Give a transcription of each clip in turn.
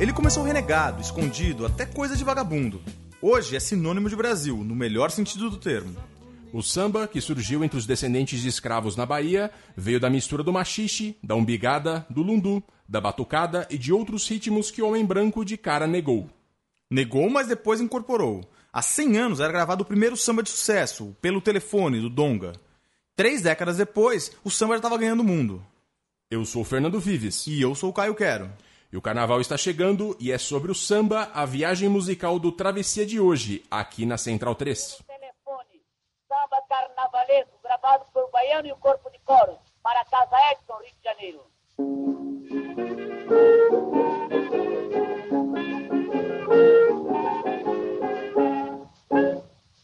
Ele começou renegado, escondido, até coisa de vagabundo. Hoje é sinônimo de Brasil, no melhor sentido do termo. O samba, que surgiu entre os descendentes de escravos na Bahia, veio da mistura do machixe, da umbigada, do lundu, da batucada e de outros ritmos que o homem branco de cara negou. Negou, mas depois incorporou. Há 100 anos era gravado o primeiro samba de sucesso, pelo telefone, do Donga. Três décadas depois, o samba já estava ganhando o mundo. Eu sou o Fernando Vives. E eu sou o Caio Quero. E o carnaval está chegando e é sobre o samba a viagem musical do Travessia de hoje, aqui na Central 3. Telefone, samba carnavalesco, gravado por Baiano e o Corpo de Coros, para a Casa Edson, Rio de Janeiro.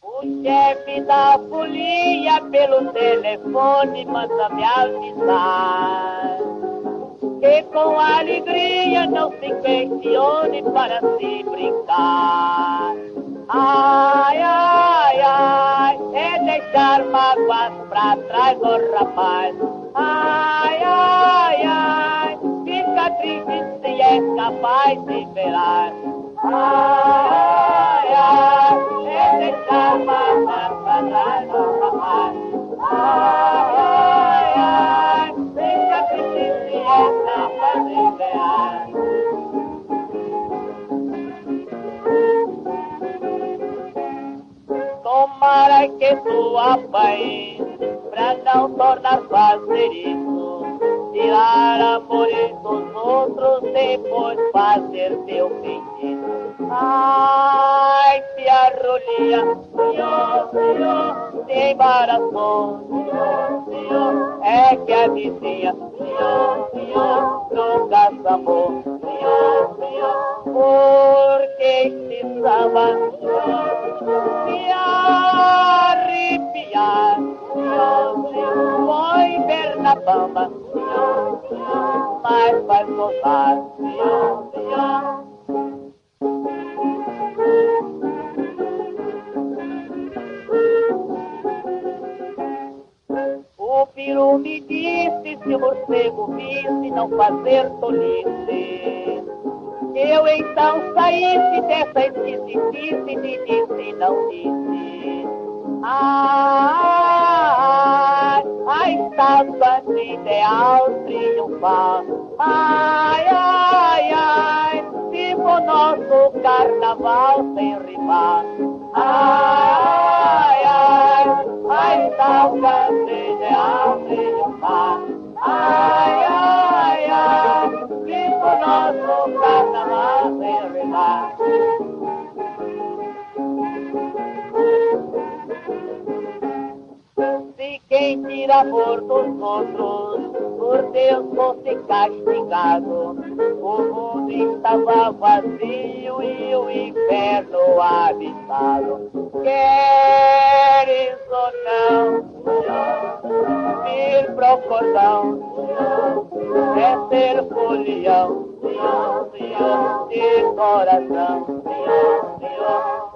O chefe da folia pelo telefone manda me avisar que com alegria não se questione para se brincar. Ai, ai, ai, é deixar mágoas pra trás, ô rapaz. Ai, ai, ai, fica triste se é capaz de velar. Ai, ai, é deixar mágoas pra trás, ô rapaz. Ai, ai, capaz de velar. Tomara que tu apanhe pra não tornar fazer isso. Tirar amores dos outros, depois fazer teu feitiço. Ai, se a rolia, senhor, senhor, se embaraçou, senhor, senhor, é que a vizinha, senhor, senhor, nunca amor, senhor, porque senhor, me arrepiar, senhor, senhor, foi ver na bamba, senhor, senhor, mas soltar, senhor, senhor. Disse se o morcego visse não fazer tolice. Eu então saísse dessa esquisitice, me disse não disse. Ai, a estátua de ideal triunfar. Ai, ai, ai, for nosso carnaval sem rimar. Ai, ai, a estátua de ideal triunfar. Ai, ai, ai, se for nosso carnaval sem rimar. Se quem tira amor dos outros, por Deus fosse castigado, o mundo estava vazio e o inferno habitado. Queres ou não, vir pro cordão, é ser folião, de coração, porque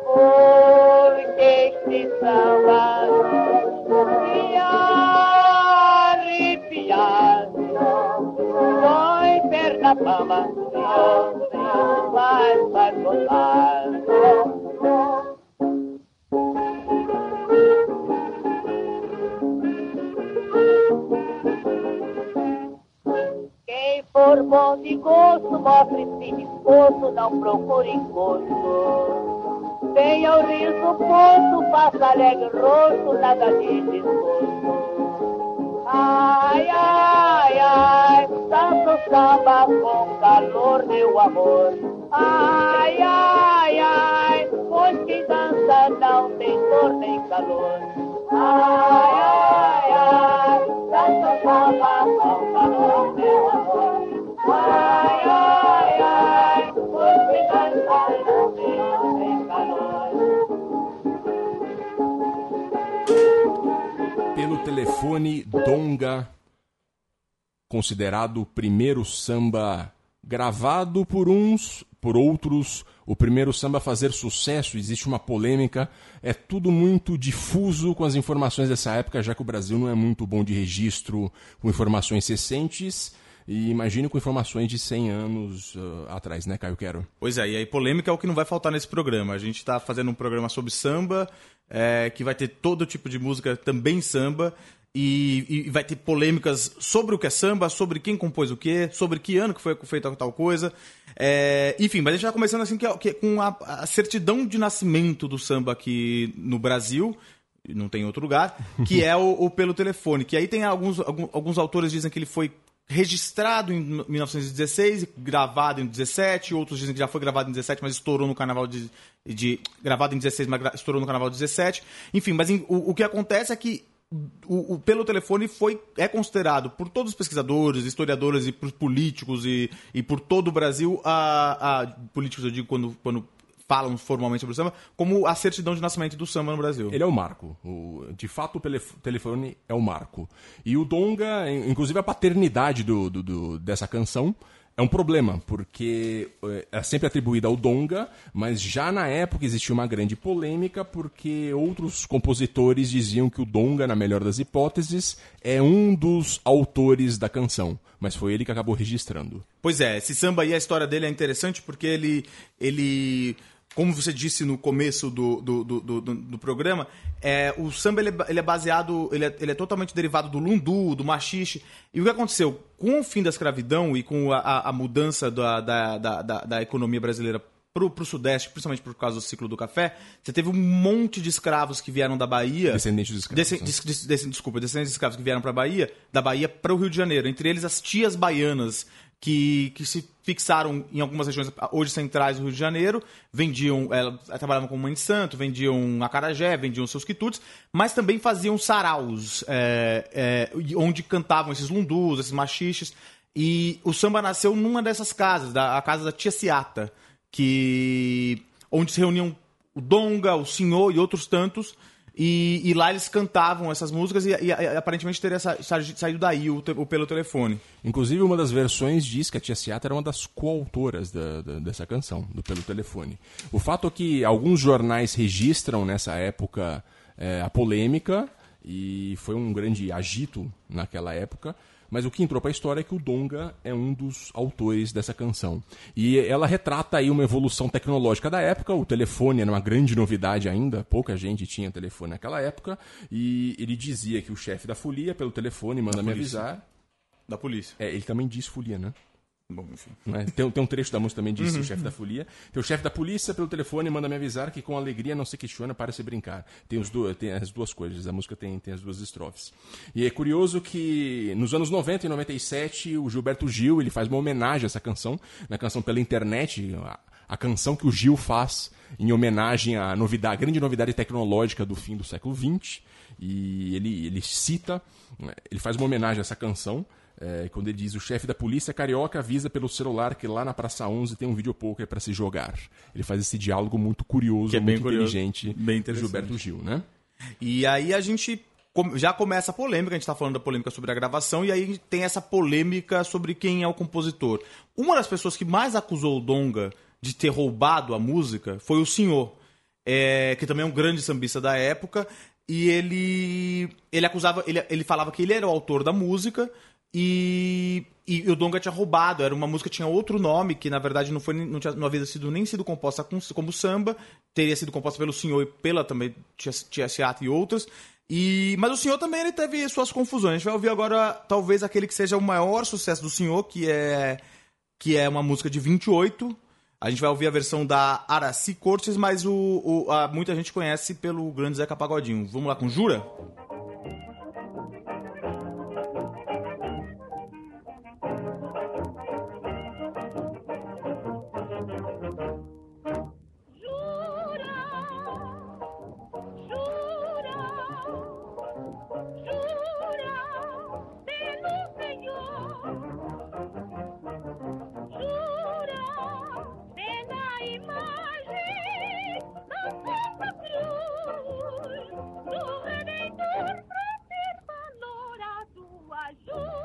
de gosto, mostre-se disposto, não procure encosto. Tenha o riso posto, faça alegre rosto, nada de desgosto. Ai, ai, ai, tanto samba com calor, meu amor. Ai, ai, ai, pois quem dança não tem dor nem calor. Ai, telefone Donga, considerado o primeiro samba gravado por uns, por outros, o primeiro samba a fazer sucesso, existe uma polêmica, é tudo muito difuso com as informações dessa época, já que o Brasil não é muito bom de registro com informações recentes. E imagino com informações de 100 anos uh, atrás, né, Caio Quero? Pois é, e aí polêmica é o que não vai faltar nesse programa. A gente está fazendo um programa sobre samba, é, que vai ter todo tipo de música, também samba, e, e, vai ter polêmicas sobre o que é samba, sobre quem compôs o quê, sobre que ano que foi feita tal coisa. É, enfim, mas a gente está começando assim que, é que, com a, a, certidão de nascimento do samba aqui no Brasil, não tem outro lugar, que é o, o pelo telefone. Que aí tem alguns, alguns, alguns autores dizem que ele foi registrado em 1916 gravado em 17, outros dizem que já foi gravado em 17, mas estourou no carnaval de, de gravado em 16, mas estourou no carnaval de 17. Enfim, mas em, o, o que acontece é que o, o, pelo telefone foi é considerado por todos os pesquisadores, historiadores e por políticos e, e por todo o Brasil a, a políticos eu digo quando, quando falam formalmente sobre o samba, como a certidão de nascimento do samba no Brasil. Ele é o marco. O, de fato, o telefone é o marco. E o Donga, inclusive a paternidade do, do, do dessa canção, é um problema, porque eh, é sempre atribuída ao Donga, mas já na época existia uma grande polêmica, porque outros compositores diziam que o Donga, na melhor das hipóteses, é um dos autores da canção, mas foi ele que acabou registrando. Pois é, esse samba aí, a história dele é interessante porque ele, ele como você disse no começo do, do, do, do, do programa, é, o samba ele é, ele é baseado, ele é, ele é, totalmente derivado do lundu, do machixe. E o que aconteceu? Com o fim da escravidão e com a, a mudança da, da, da, da, economia brasileira para o Sudeste, principalmente por causa do ciclo do café, você teve um monte de escravos que vieram da Bahia. Descendentes de escravos. Né? des, des, desculpa, descendentes de escravos que vieram para a Bahia, da Bahia para o Rio de Janeiro. Entre eles as tias baianas que, que se fixaram em algumas regiões hoje centrais do Rio de Janeiro, vendiam, é, trabalhavam como mãe de santo, vendiam acarajé, vendiam seus quitutes, mas também faziam saraus, é, é, onde cantavam esses lundus, esses machiches. E o samba nasceu numa dessas casas, da, a casa da tia Ciata, que, onde se reuniam o Donga, o Senhor e outros tantos e, e, lá eles cantavam essas músicas e, e, e aparentemente teria sa, saído daí o, o, pelo telefone. Inclusive, uma das versões diz que a Tia Seata era uma das coautoras da, da, dessa canção, do Pelo Telefone. O fato é que alguns jornais registram nessa época é, a polêmica e foi um grande agito naquela época. Mas o que entrou para a história é que o Donga é um dos autores dessa canção. E ela retrata aí uma evolução tecnológica da época. O telefone era uma grande novidade ainda, pouca gente tinha telefone naquela época. E ele dizia que o chefe da folia, pelo telefone, manda da me avisar. Da polícia. É, ele também diz folia, né? Bom, enfim. Né? Tem, tem um trecho da música também disso, uhum. o chefe da folia. Tem o chefe da polícia pelo telefone manda me avisar que com alegria não se questiona para se brincar. Tem, os do, tem as duas coisas, a música tem, tem as duas estrofes. E é curioso que nos anos 90 e 97 o Gilberto Gil ele faz uma homenagem a essa canção, na canção pela internet, a, a canção que o Gil faz em homenagem à novidade, à grande novidade tecnológica do fim do século XX. E ele, ele cita, ele faz uma homenagem a essa canção é, quando ele diz: o chefe da polícia carioca avisa pelo celular que lá na Praça 11 tem um videopoker para se jogar. Ele faz esse diálogo muito curioso, é muito curioso, inteligente bem do Gilberto Gil, né? E aí a gente já começa a polêmica, a gente está falando da polêmica sobre a gravação, e aí tem essa polêmica sobre quem é o compositor. Uma das pessoas que mais acusou o Donga de ter roubado a música foi o senhor, é, que também é um grande sambista da época, e ele ele acusava, ele, ele falava que ele era o autor da música, e, e o Donga tinha roubado, era uma música tinha outro nome, que na verdade não, foi, não, tinha, não havia sido nem sido composta com, como samba, teria sido composta pelo senhor e pela também Tia, tia Seata e outras. E, mas o senhor também ele teve suas confusões. A gente vai ouvir agora talvez aquele que seja o maior sucesso do senhor, que é, que é uma música de 28. A gente vai ouvir a versão da Araci Cortes, mas o, o a, muita gente conhece pelo grande Zeca Pagodinho. Vamos lá com Jura? azul.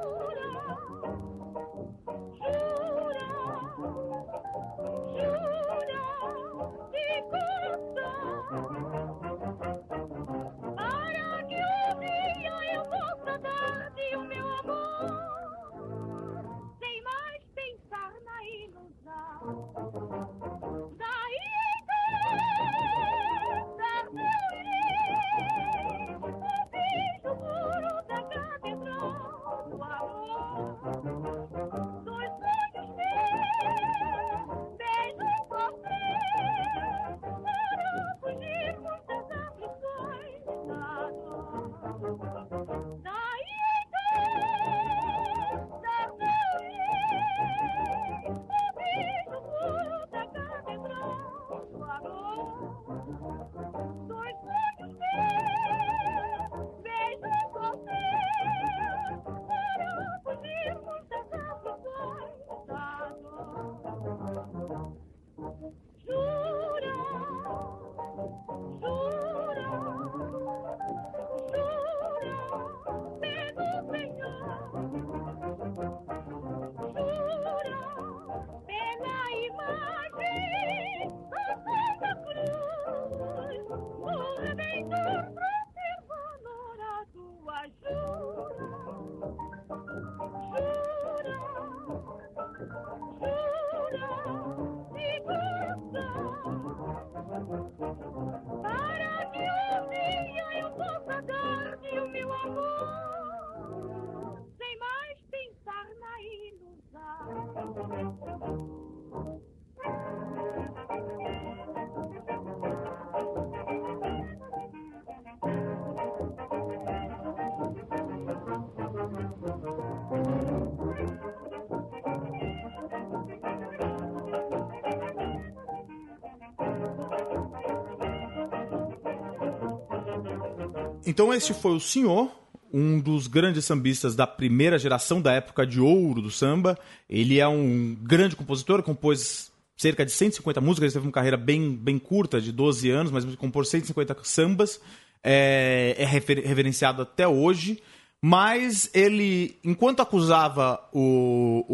Então este foi o Senhor, um dos grandes sambistas da primeira geração da época de ouro do samba. Ele é um grande compositor, compôs cerca de 150 músicas, ele teve uma carreira bem, bem curta, de 12 anos, mas compôs 150 sambas, é, é refer, reverenciado até hoje. Mas ele, enquanto acusava o,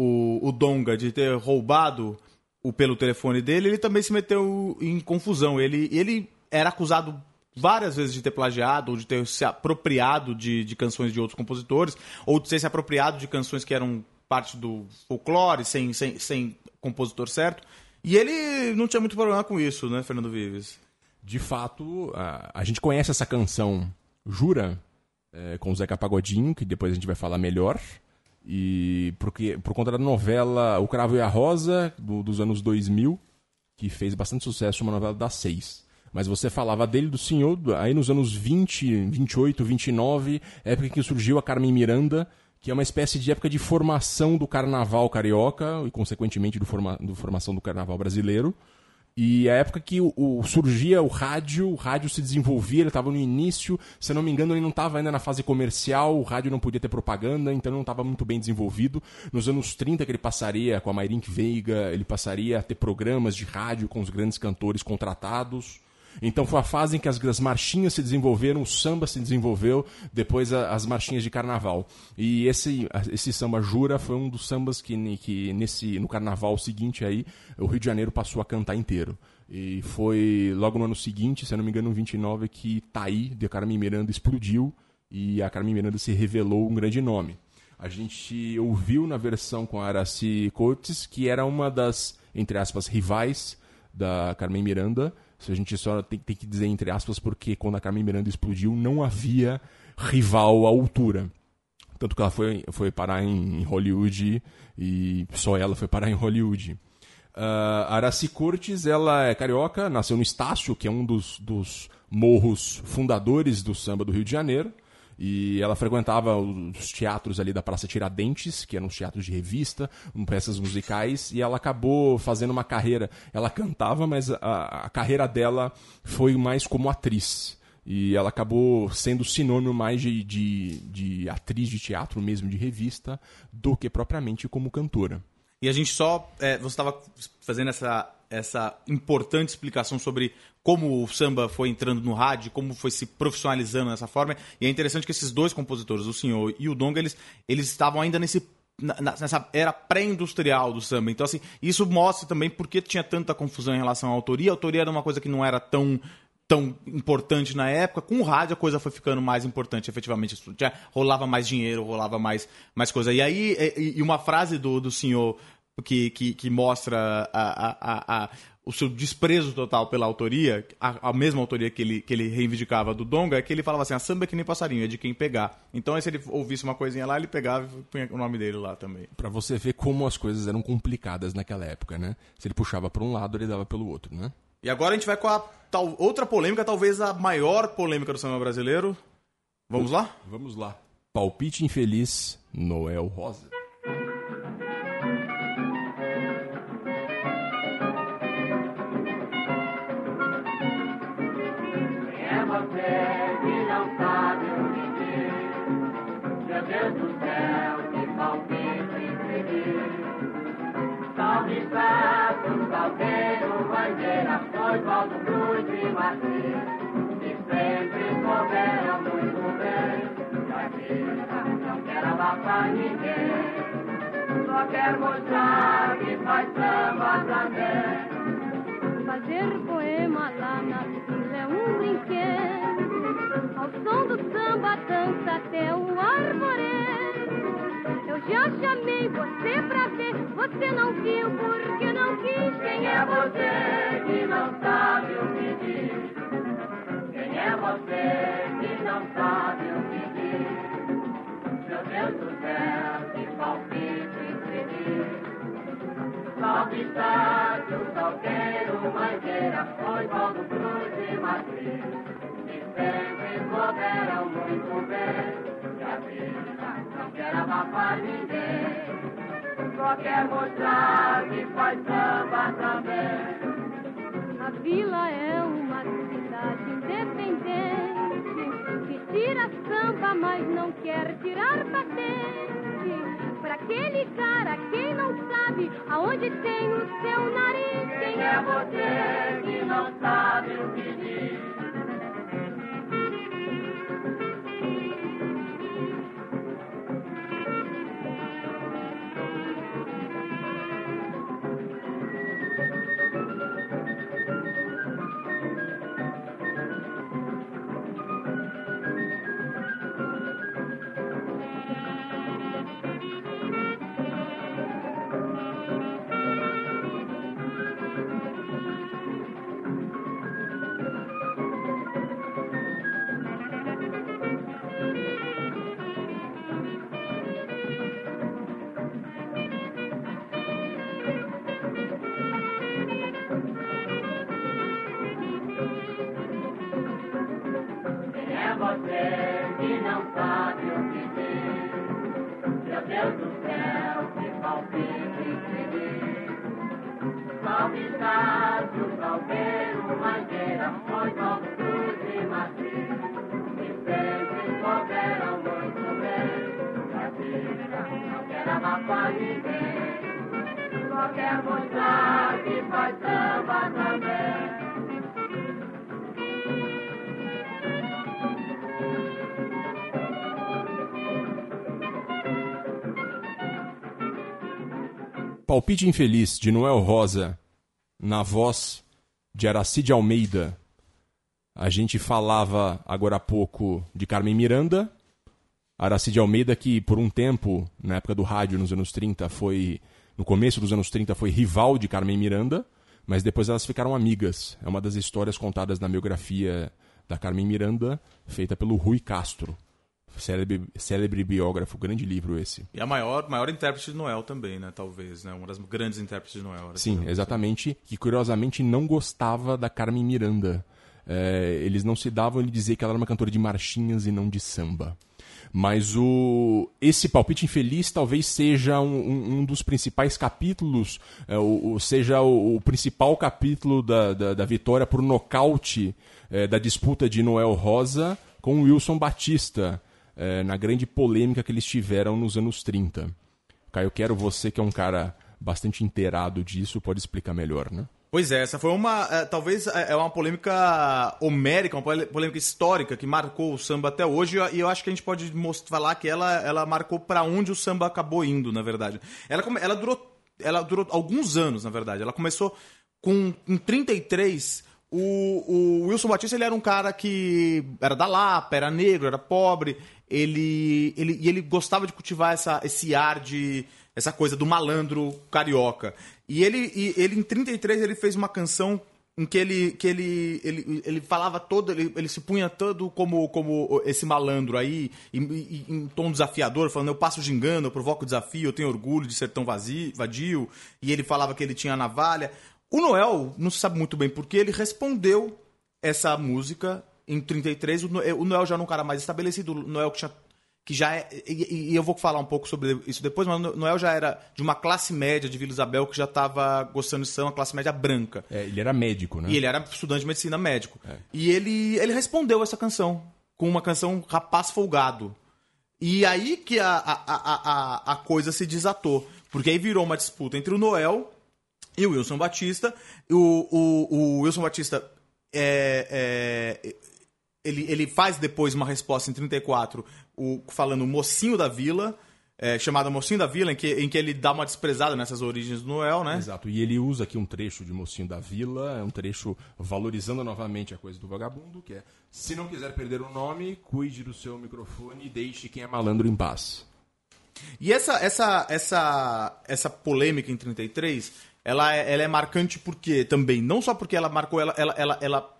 o, o Donga de ter roubado o pelo telefone dele, ele também se meteu em confusão. Ele, ele era acusado várias vezes de ter plagiado ou de ter se apropriado de, de canções de outros compositores, ou de ter se apropriado de canções que eram parte do folclore, sem, sem, sem compositor certo. E ele não tinha muito problema com isso, né, Fernando Vives? De fato, a, a gente conhece essa canção Jura, é, com o Zeca Pagodinho, que depois a gente vai falar melhor. E porque, por conta da novela O Cravo e a Rosa, do, dos anos 2000, que fez bastante sucesso, uma novela das seis. Mas você falava dele, do senhor, aí nos anos 20, 28, 29, época em que surgiu a Carmen Miranda, que é uma espécie de época de formação do carnaval carioca e, consequentemente, do, forma, do formação do carnaval brasileiro. E a época que o, o, surgia o rádio, o rádio se desenvolvia, ele estava no início, se não me engano, ele não estava ainda na fase comercial, o rádio não podia ter propaganda, então não estava muito bem desenvolvido. Nos anos 30 que ele passaria com a Mayrink Veiga, ele passaria a ter programas de rádio com os grandes cantores contratados. Então foi a fase em que as, as marchinhas se desenvolveram, o samba se desenvolveu, depois a, as marchinhas de carnaval. E esse, esse samba Jura foi um dos sambas que, que nesse, no carnaval seguinte aí, o Rio de Janeiro passou a cantar inteiro. E foi logo no ano seguinte, se eu não me engano, no 29, que Taí, de Carmen Miranda, explodiu e a Carmen Miranda se revelou um grande nome. A gente ouviu na versão com a Araci Coates, que era uma das, entre aspas, rivais da Carmen Miranda, se a gente só tem, tem que dizer entre aspas, porque quando a Carmen Miranda explodiu, não havia rival à altura. Tanto que ela foi, foi parar em Hollywood e só ela foi parar em Hollywood. Uh, Araci Cortes, ela é carioca, nasceu no Estácio, que é um dos, dos morros fundadores do samba do Rio de Janeiro. E ela frequentava os teatros ali da Praça Tiradentes, que eram os teatros de revista, peças musicais, e ela acabou fazendo uma carreira. Ela cantava, mas a, a carreira dela foi mais como atriz. E ela acabou sendo sinônimo mais de, de, de atriz de teatro, mesmo de revista, do que propriamente como cantora. E a gente só. É, você estava fazendo essa, essa importante explicação sobre como o samba foi entrando no rádio, como foi se profissionalizando dessa forma. E é interessante que esses dois compositores, o senhor e o Donga, eles, eles estavam ainda nesse nessa era pré-industrial do samba. Então, assim, isso mostra também porque tinha tanta confusão em relação à autoria. A autoria era uma coisa que não era tão tão importante na época. Com o rádio a coisa foi ficando mais importante, efetivamente. Já rolava mais dinheiro, rolava mais, mais coisa. E aí, e, e uma frase do, do senhor que, que, que mostra a, a, a, o seu desprezo total pela autoria, a, mesma autoria que ele, que ele reivindicava do Donga, é que ele falava assim, a samba é que nem passarinho, é de quem pegar. Então, aí, se ele ouvisse uma coisinha lá, ele pegava e punha o nome dele lá também. Pra você ver como as coisas eram complicadas naquela época, né? Se ele puxava pra um lado, ele dava pelo outro, né? E agora a gente vai com a tal, outra polêmica, talvez a maior polêmica do samba brasileiro. Vamos lá? Vamos lá. Palpite infeliz, Noel Rosa. Foi Valdo Cruz e Martins. Que sempre souberam muito bem. E a vida não quer abafar ninguém. Só quer mostrar que faz samba também. Fazer poema lá na vila é um brinquedo. Ao som do samba dança até o arvoredo. Já chamei você pra ver, você não viu porque não quis. Quem é você que não sabe o que diz? Quem é você que não sabe o que diz? Meu Deus do céu, que palpite infeliz. Salve estádio, salgueiro, mangueira, foi Valdo Cruz e Matriz. Que sempre souberam muito bem não quer abafar ninguém. Só quer mostrar que faz samba também. A vila é uma cidade independente que tira samba, mas não quer tirar patente. Pra aquele cara, quem não sabe aonde tem o seu nariz, Quem é você que não sabe o que diz? Quem é você que não sabe o que diz? Meu Deus do céu, que palpite infeliz. Salve estádio, salgueiro, mangueira, foi Valdo Cruz e Matriz. Que sempre souberam muito bem que a vida não quer abafar ninguém. Só quer mostrar que faz samba. Palpite infeliz, de Noel Rosa, na voz de Aracide Almeida. A gente falava agora há pouco de Carmen Miranda. Aracide Almeida, que por um tempo, na época do rádio, nos anos 30, foi. No começo dos anos 30, foi rival de Carmen Miranda, mas depois elas ficaram amigas. É uma das histórias contadas na biografia da Carmen Miranda, feita pelo Rui Castro. Célebre, célebre biógrafo, grande livro esse. E a maior, maior intérprete de Noel também, né? Talvez, né? Uma das grandes intérpretes de Noel. Sim, exatamente. Que curiosamente não gostava da Carmen Miranda. É, eles não se davam ele dizer que ela era uma cantora de marchinhas e não de samba. Mas o esse palpite infeliz talvez seja um, um- dos principais capítulos, é, o, o- seja o, o principal capítulo da, da, da vitória por nocaute é, da disputa de Noel Rosa com Wilson Batista, é, na grande polêmica que eles tiveram nos anos 30. Caio, quero você que é um cara bastante inteirado disso, pode explicar melhor, né? Pois é, essa foi uma. é, talvez é é uma polêmica homérica, uma polêmica histórica que marcou o samba até hoje. E eu- acho que a gente pode falar que ela, ela marcou para onde o samba acabou indo, na verdade. Ela, ela, durou, ela durou alguns anos, na verdade. Ela começou com. Em 33. O, o Wilson Batista ele era um cara que era da Lapa, era negro, era pobre. Ele, ele, e ele gostava de cultivar essa, esse ar de, essa coisa do malandro carioca. E ele, e ele em 33 ele fez uma canção em que ele que ele, ele, ele falava todo, ele, ele se punha todo como, como esse malandro aí, e, e- em tom desafiador, falando, eu passo gingando, eu provoco desafio, eu tenho orgulho de ser tão vazio, vadio, e ele falava que ele tinha navalha. O Noel, não se sabe muito bem porque ele respondeu essa música em 33, o Noel, o Noel já era um cara mais estabelecido, o Noel que tinha que já é. E, e eu vou falar um pouco sobre isso depois, mas o Noel já era de uma classe média de Vila Isabel que já estava gostando de samba, uma classe média branca. É, ele era médico, né? E ele era estudante de medicina médico. E ele, ele respondeu essa canção com uma canção Rapaz Folgado. E aí que a, a, a, a, a coisa se desatou. Porque aí virou uma disputa entre o Noel e o Wilson Batista. O, o, o Wilson Batista é, é, ele, ele faz depois uma resposta em 34, o, falando Mocinho da Vila, é, chamada Mocinho da Vila, em que, em que ele dá uma desprezada nessas origens do Noel, né? Exato, e ele usa aqui um trecho de Mocinho da Vila, é um trecho valorizando novamente a coisa do vagabundo, que é se não quiser perder o nome, cuide do seu microfone e deixe quem é malandro em paz. E essa, essa, essa, essa polêmica em 33, ela é, ela é marcante porque também, não só porque ela marcou, ela, ela, ela, ela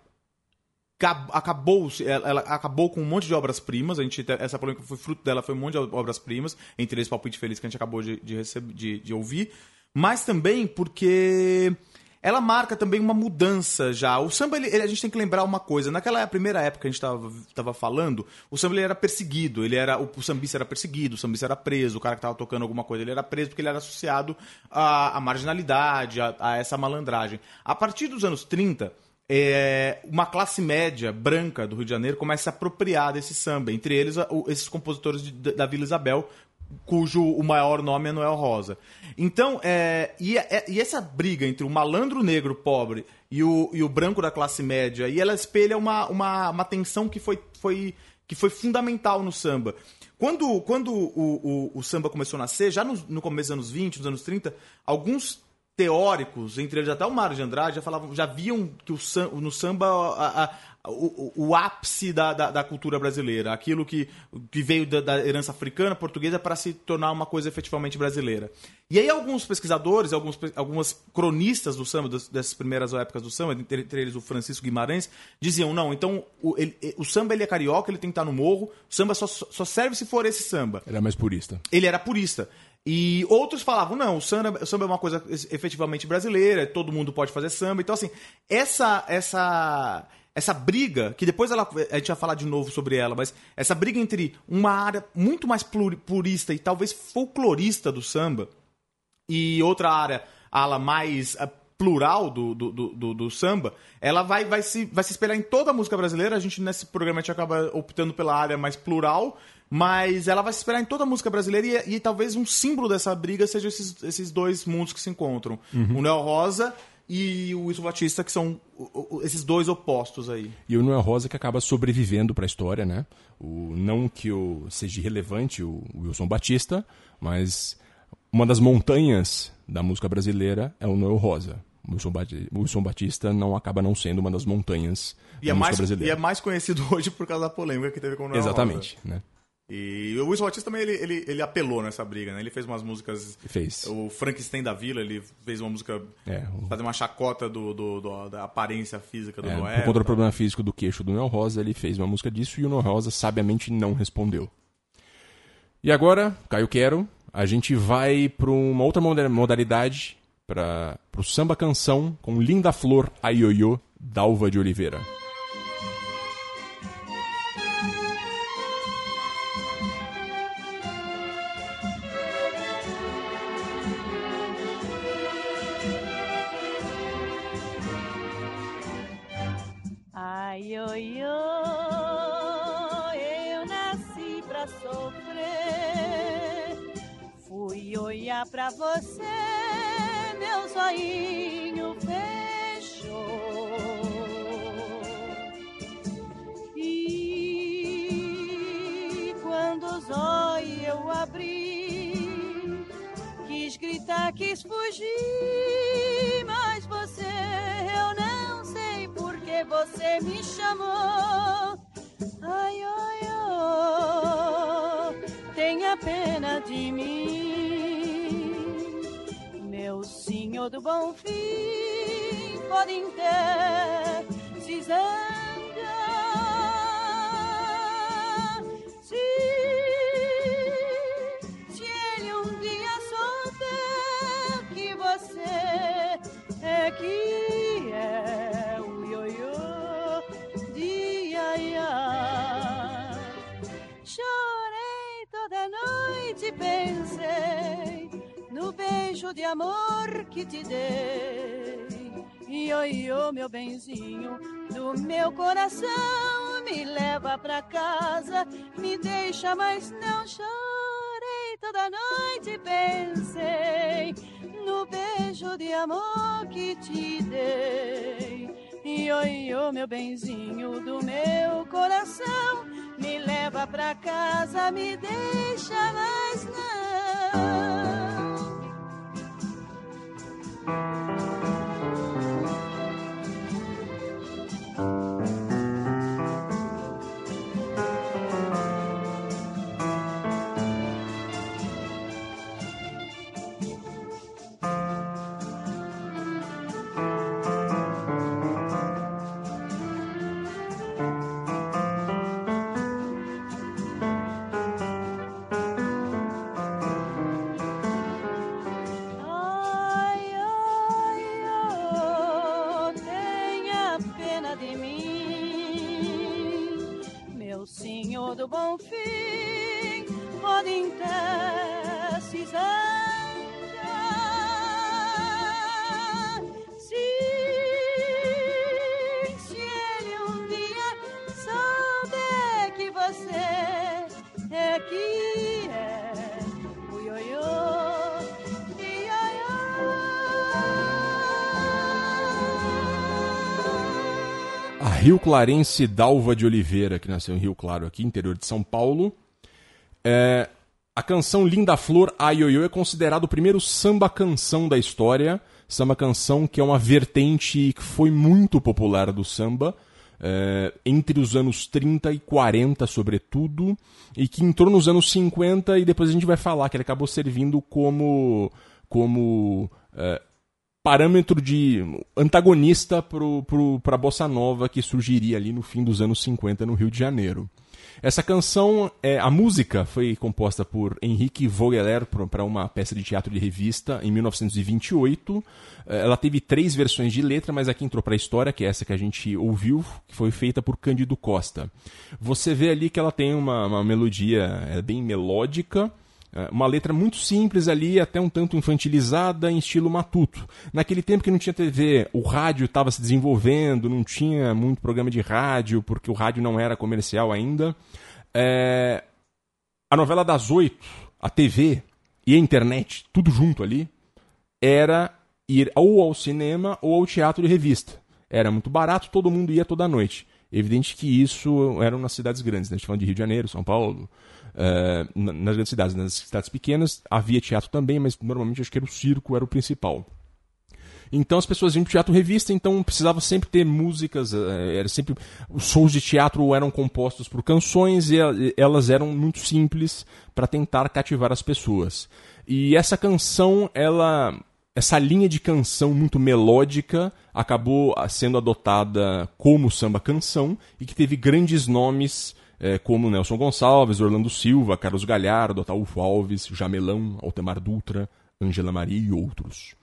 acab- acabou, ela, ela acabou com um monte de obras-primas, a gente, essa polêmica foi fruto dela, foi um monte de obras-primas, entre eles Palpite Feliz que a gente acabou de, de, receber, de, de ouvir, mas também porque ela marca também uma mudança já. O samba, ele, a gente tem que lembrar uma coisa. Naquela primeira época que a gente estava falando, o samba ele era perseguido. Ele era, o, o sambista era perseguido, o sambista era preso, o cara que estava tocando alguma coisa, ele era preso porque ele era associado à, à marginalidade, a, a essa malandragem. A partir dos anos 30, é, uma classe média branca do Rio de Janeiro começa a se apropriar desse samba. Entre eles, a- o- esses compositores de- da Vila Isabel, cujo o maior nome é Noel Rosa. Então, é, e, é- e essa briga entre o malandro negro pobre e o, e o branco da classe média, e ela espelha uma, uma, uma tensão que foi, foi, que foi fundamental no samba. Quando, quando o, o, o samba começou a nascer, já no, no começo dos anos 20, nos anos 30, alguns teóricos, entre eles até o Mário de Andrade, já falavam, já viam que o no samba a- a- o, o- o ápice da, da, da cultura brasileira, aquilo que, que veio da, da herança africana, portuguesa, para se tornar uma coisa efetivamente brasileira. E aí alguns pesquisadores, alguns, algumas cronistas do samba, das- dessas primeiras épocas do samba, entre, entre eles o Francisco Guimarães, diziam, não, então o, ele- o samba ele é carioca, ele tem que estar no morro, o samba só, só serve se for esse samba Ele é mais purista. ele era purista. E outros falavam, não, o samba, o samba é uma coisa efetivamente brasileira, todo mundo pode fazer samba. Então, assim, essa essa essa briga, que depois ela, a gente vai falar de novo sobre ela, mas essa briga entre uma área muito mais purista e talvez folclorista do samba e outra área, a ala mais eh, plural do, do, do, do- samba, ela vai, vai, se, vai se espelhar em toda a música brasileira. A gente, nesse programa, a gente acaba optando pela área mais plural, mas ela vai se espelhar em toda a música brasileira e, e talvez um símbolo dessa briga seja esses, esses dois mundos que se encontram. O Neo Rosa e o Wilson Batista, que são esses dois opostos aí. E o Noel Rosa que acaba sobrevivendo para a história, né? O, não que o, seja relevante o Wilson Batista, mas uma das montanhas da música brasileira é o Noel Rosa. O Wilson, Wilson Batista não acaba não sendo uma das montanhas E da é, música mais, e brasileira. é mais conhecido hoje por causa da polêmica que teve com o Neo Exatamente, né? E o Wilson Batista também ele, ele, ele apelou nessa briga, né? Ele fez umas músicas. Fez. O Frankenstein da Vila, ele fez uma música. É, o- Fazer uma chacota do, do- do- da aparência física do É, Noé. por conta do problema físico do queixo do Noel Rosa, ele fez uma música disso e o Noel Rosa sabiamente não respondeu. E agora, Caio Quero, a gente vai para uma outra moda- modalidade, para o samba canção com Linda Flor Aioiô, Dalva de Oliveira. Olhar pra você, meu zoinho fechou. E quando os olhos eu abri, quis gritar, quis fugir, mas você eu não sei por que você me chamou. Ai, ai, ai, tenha pena de mim meu senhor do bom fim podem ter cisão. No beijo de amor que te dei. Ioiô, meu benzinho, do meu coração, me leva pra casa, me deixa, mas não chorei toda noite e pensei no beijo de amor que te dei. Ioiô, meu benzinho do meu coração, me leva pra casa, me deixa, mas não. Rio Clarense Dalva de Oliveira, que nasceu em Rio Claro, aqui, interior de São Paulo. É, a canção Linda Flor, Aioiô, é considerado o primeiro samba canção da história. Samba canção que é uma vertente que foi muito popular do samba. é, entre os anos 30 e 40, sobretudo, e que entrou nos anos 50 e depois a gente vai falar que ele acabou servindo como, como é, parâmetro de antagonista para a bossa nova que surgiria ali no fim dos anos 50 no Rio de Janeiro. Essa canção, é, a música foi composta por Henrique Vogeler para uma peça de teatro de revista em 1928. É, Ela teve três versões de letra, mas aqui entrou para a história, que é essa que a gente ouviu, que foi feita por Cândido Costa. Você vê ali que ela tem uma, uma melodia é, bem melódica, Uma letra muito simples ali, até um tanto infantilizada, em estilo matuto. Naquele tempo que não tinha TV, o rádio estava se desenvolvendo, não tinha muito programa de rádio, porque o rádio não era comercial ainda. É, A novela das oito, a TV e a internet, tudo junto ali, era ir ou ao cinema ou ao teatro de revista. Era muito barato, todo mundo ia toda noite. Evidente que isso eram nas cidades grandes, né? a gente tá falando de Rio de Janeiro, São Paulo, eh, na- nas grandes cidades. Nas cidades pequenas havia teatro também, mas normalmente acho que era o circo, era o principal. Então as pessoas iam pro teatro revista, então precisava sempre ter músicas, eh, era sempre os shows de teatro eram compostos por canções e e elas eram muito simples para tentar cativar as pessoas. E essa canção, ela essa linha de canção muito melódica acabou ah, sendo adotada como samba canção e que teve grandes nomes eh, como Nelson Gonçalves, Orlando Silva, Carlos Galhardo, Ataúfo Alves, Jamelão, Altemar Dutra, Ângela Maria e outros.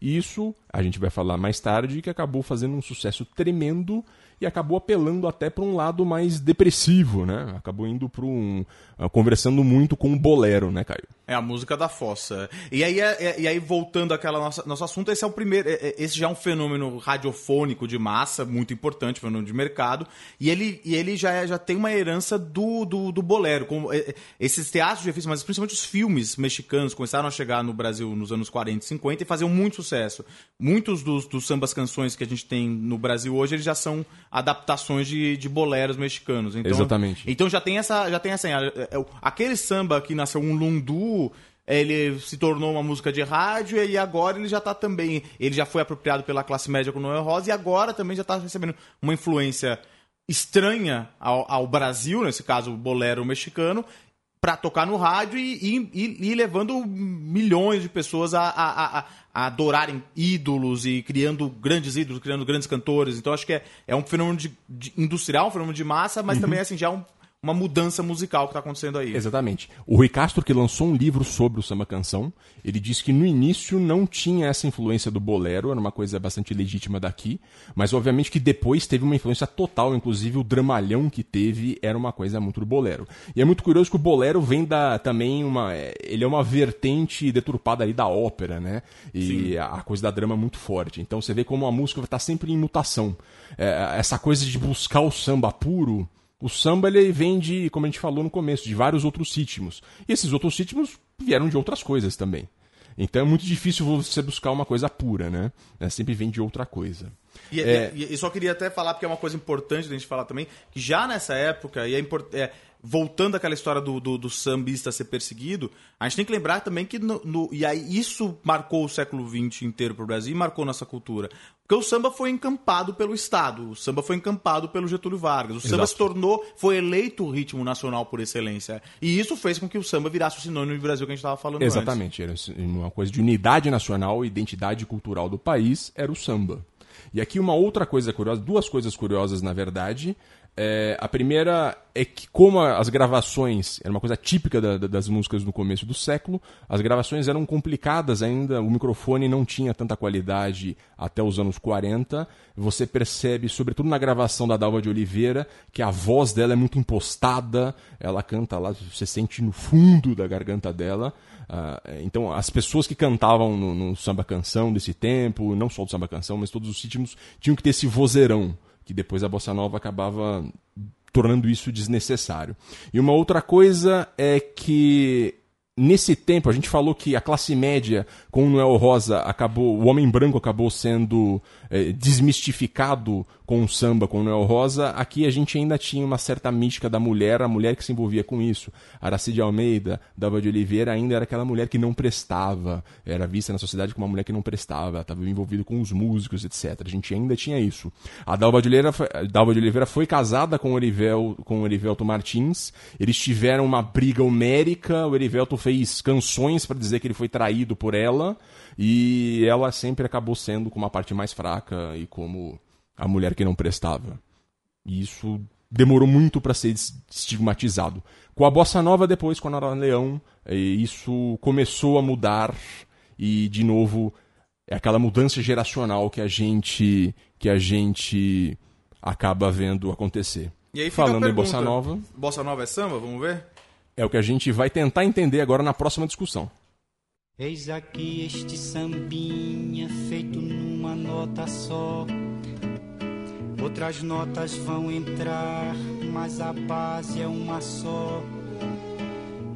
Isso a gente vai falar mais tarde que acabou fazendo um sucesso tremendo e acabou apelando até para um lado mais depressivo, né? Acabou indo para um ah, conversando muito com o bolero, né, Caio? É a música da fossa. E aí, é- é- e aí voltando àquela nossa nosso assunto, esse é o primeiro. é- é- Esse já é um fenômeno radiofônico de massa, muito importante, fenômeno de mercado. E ele, e ele já, é- já tem uma herança do, do, do bolero. Como, é- esses teatros de revista, mas principalmente os filmes mexicanos, começaram a chegar no Brasil nos anos 40 e 50 e faziam muito sucesso. Muitos dos, dos sambas canções que a gente tem no Brasil hoje, eles já são adaptações de, de boleros mexicanos. Então, Exatamente. então já tem essa, já tem essa, é, é, aquele samba que nasceu um lundu, ele se tornou uma música de rádio e agora ele já tá também, ele já foi apropriado pela classe média com Noel Rosa e agora também já tá recebendo uma influência estranha ao, ao Brasil, nesse caso o bolero mexicano, pra tocar no rádio e, e, e- levando milhões de pessoas a, a, a- a adorarem ídolos e criando grandes ídolos, criando grandes cantores. Então acho que é, é um fenômeno de, de- industrial, um fenômeno de massa, mas também assim, já é um- uma mudança musical que tá acontecendo aí. Exatamente. O Rui Castro, que lançou um livro sobre o samba canção, ele disse que no início não tinha essa influência do bolero, era uma coisa bastante legítima daqui, mas obviamente que depois teve uma influência total, inclusive o dramalhão que teve era uma coisa muito do bolero. E é muito curioso que o bolero vem da também uma. é, Ele é uma vertente deturpada ali da ópera, né? E a a coisa da drama é muito forte. Então você vê como a música está sempre em mutação. É, essa coisa de buscar o samba puro. O samba ele vem de, como a gente falou no começo, de vários outros ritmos. E esses outros ritmos vieram de outras coisas também. Então é muito difícil você buscar uma coisa pura, né? É, sempre vem de outra coisa. E, É. e- e só queria até falar, porque é uma coisa importante da gente falar também, que já nessa época, e é importante. Voltando àquela história do, do, do sambista ser perseguido, a gente tem que lembrar também que. No, no- e aí isso marcou o século XX inteiro pro Brasil e marcou nossa cultura. Porque o samba foi encampado pelo Estado, o samba foi encampado pelo Getúlio Vargas. O samba Exato. se tornou, foi eleito o ritmo nacional por excelência. E isso fez com que o samba virasse o sinônimo de Brasil que a gente estava falando antes. Exatamente, era uma coisa de unidade nacional, identidade cultural do país, era o samba. E aqui uma outra coisa curiosa, duas coisas curiosas na verdade. É, a primeira é que, como as gravações, era uma coisa típica da- da- das músicas no começo do século, as gravações eram complicadas ainda, o microfone não tinha tanta qualidade até os anos 40. Você percebe, sobretudo na gravação da Dalva de Oliveira, que a voz dela é muito impostada, ela canta lá, você sente no fundo da garganta dela. Ah, então, as pessoas que cantavam no, no samba canção desse tempo, não só do samba canção, mas todos os ritmos, tinham que ter esse vozeirão, que depois a bossa nova acabava tornando isso desnecessário. E uma outra coisa é que nesse tempo a gente falou que a classe média com o Noel Rosa acabou, o homem branco acabou sendo eh, desmistificado com o samba com o Noel Rosa. Aqui a gente ainda tinha uma certa mística da mulher, a mulher que se envolvia com isso. Aracide Almeida, Dalva de Oliveira ainda era aquela mulher que não prestava, era vista na sociedade como uma mulher que não prestava, estava envolvida com os músicos, etc. A gente ainda tinha isso. A Dalva de Oliveira Dalva de Oliveira foi casada com o, Erivel, com o Erivelto Martins. Eles tiveram uma briga homérica. O Erivelto canções para dizer que ele foi traído por ela. E ela sempre acabou sendo com uma parte mais fraca e como a mulher que não prestava. E isso demorou muito para ser es- estigmatizado. Com a bossa nova depois, com a Nora Leão, eh, isso começou a mudar e de novo é aquela mudança geracional que a gente que a gente acaba vendo acontecer. E aí a Falando em bossa nova, Bossa nova é samba? Vamos ver? É o que a gente vai tentar entender agora na próxima discussão. Eis aqui este sambinha feito numa nota só. Outras notas vão entrar, mas a base é uma só.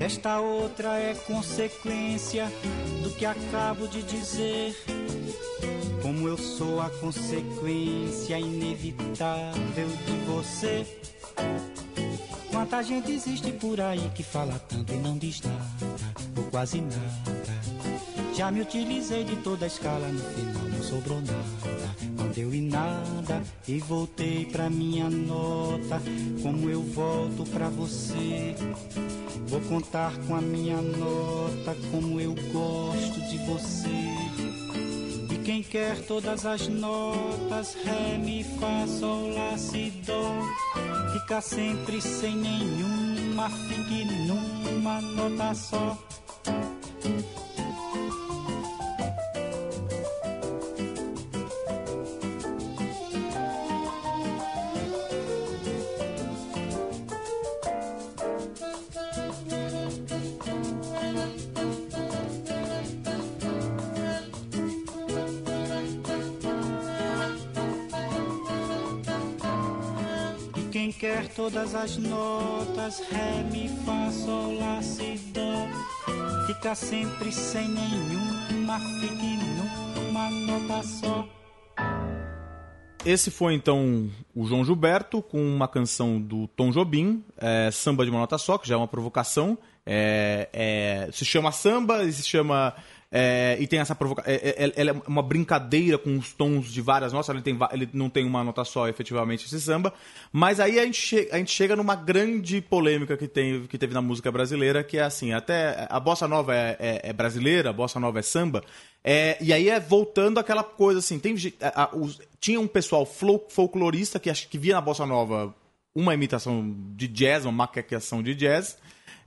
Esta outra é consequência do que acabo de dizer. Como eu sou a consequência inevitável de você. Quanta gente existe por aí que fala tanto e não diz nada, ou quase nada. Já me utilizei de toda a escala, no final não sobrou nada. Deu em nada e voltei pra minha nota. Como eu volto pra você, vou contar com a minha nota. Como eu gosto de você. E quem quer todas as notas, Ré, Mi, Fá, Sol, Lá, Si, Dó, fica sempre sem nenhuma, fique numa nota só. Quer todas as notas, Ré, Mi, Fá, Sol, Lá, Si, Dó, fica sempre sem nenhuma, fique numa nota só. Esse foi então o João Gilberto com uma canção do Tom Jobim, é, Samba de uma Nota Só, que já é uma provocação. É, é, se chama samba e se chama É, e tem essa provocação. ela é uma brincadeira com os tons de várias notas. Ele, tem, ele não tem uma nota só, efetivamente, esse samba. Mas aí a gente, che- a gente chega numa grande polêmica que, tem, que teve na música brasileira, que é assim: até a bossa nova é, é- é brasileira, a bossa nova é samba. É, e aí é voltando àquela coisa assim: tem, a- a- os- tinha um pessoal folclorista que, acho que via na bossa nova uma imitação de jazz, uma macaqueação de jazz.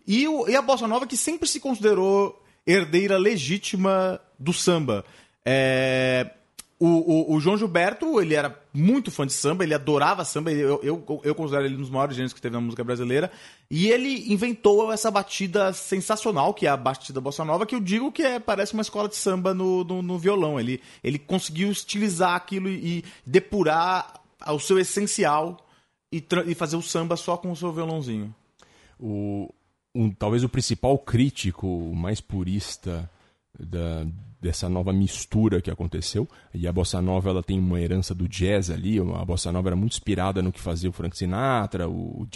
E, o- e a bossa nova que sempre se considerou herdeira legítima do samba. É, o, o- o João Gilberto, ele era muito fã de samba, ele adorava samba, eu, eu, eu considero ele um dos maiores gênios que teve na música brasileira. E ele inventou essa batida sensacional, que é a batida bossa nova, que eu digo que é, parece uma escola de samba no, no, no violão. Ele, ele conseguiu estilizar aquilo e, depurar o seu essencial e, e fazer o samba só com o seu violãozinho. o, um- talvez o principal crítico, o mais purista da- dessa nova mistura que aconteceu. E a bossa nova ela tem uma herança do jazz ali. A bossa nova era muito inspirada no que fazia o Frank Sinatra, o, o